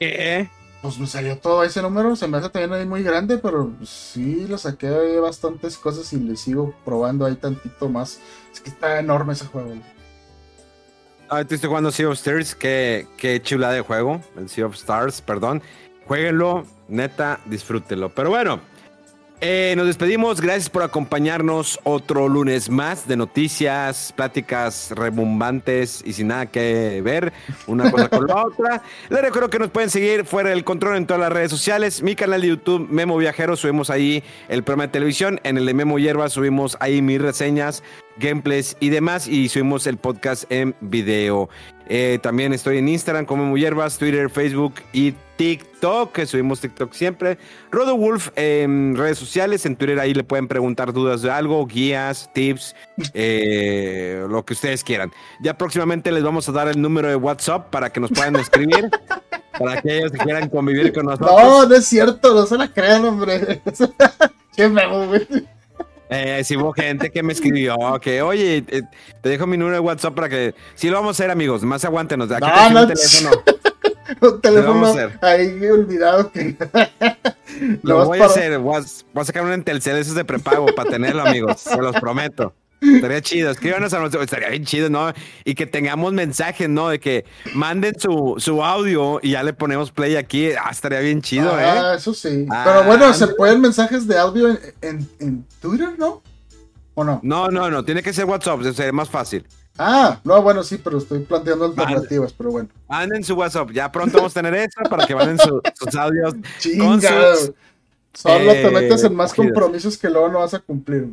¿Qué? Pues me salió todo ese número. Se me hace también ahí muy grande, pero sí, lo saqué bastantes cosas y le sigo probando ahí tantito más. Es que está enorme ese juego. Ah, tú estoy jugando Sea of Stars. Qué, qué chula de juego. El Sea of Stars, perdón. Jueguenlo Neta, disfrútelo. Pero bueno, eh, nos despedimos. Gracias por acompañarnos otro lunes más de noticias, pláticas rebumbantes y sin nada que ver una cosa con la *laughs* otra. Les recuerdo que nos pueden seguir fuera del control en todas las redes sociales. Mi canal de YouTube, Memo Viajero, subimos ahí el programa de televisión. En el de Memo Hierba subimos ahí mis reseñas, gameplays y demás. Y subimos el podcast en video. Eh, también estoy en Instagram como Memo Hierbas, Twitter, Facebook y TikTok, que subimos TikTok siempre. Rodo Wolf en redes sociales, en Twitter ahí le pueden preguntar dudas de algo, guías, tips, *laughs* eh, lo que ustedes quieran. Ya próximamente les vamos a dar el número de WhatsApp para que nos puedan escribir, *laughs* para que quieran convivir con nosotros. No, no es cierto, no se la crean, hombre. *laughs* Qué. Eh, si hubo gente que me escribió que, oye, eh, te dejo mi número de WhatsApp para que. Sí, lo vamos a hacer, amigos. Más aguántenos. Aquí no, un teléfono. *laughs* un teléfono ahí olvidado que. lo voy a hacer. Voy a, sacar un Entelcel esos de prepago para tenerlo, amigos. Se los prometo. Estaría chido, escríbanos a nosotros, estaría bien chido, ¿no? Y que tengamos mensajes, ¿no? De que manden su, su audio y ya le ponemos play aquí. Ah, estaría bien chido, ah, ¿eh? Ah, eso sí. Ah, Pero bueno, ¿se pueden mensajes de audio en, en, Twitter, no? ¿O no? No, no, no, tiene que ser WhatsApp, sería más fácil. Ah, no, bueno, sí, pero estoy planteando alternativas, pero bueno. Manden su WhatsApp, ya pronto vamos a tener eso para que manden sus audios. Chingado. Solo te metes en más compromisos que luego no vas a cumplir.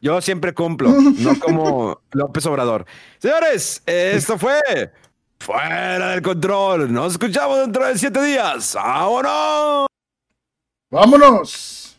Yo siempre cumplo, no *laughs* como López Obrador. Señores, esto fue Fuera del Control. Nos escuchamos dentro de siete días. ¡Vámonos! ¡Vámonos!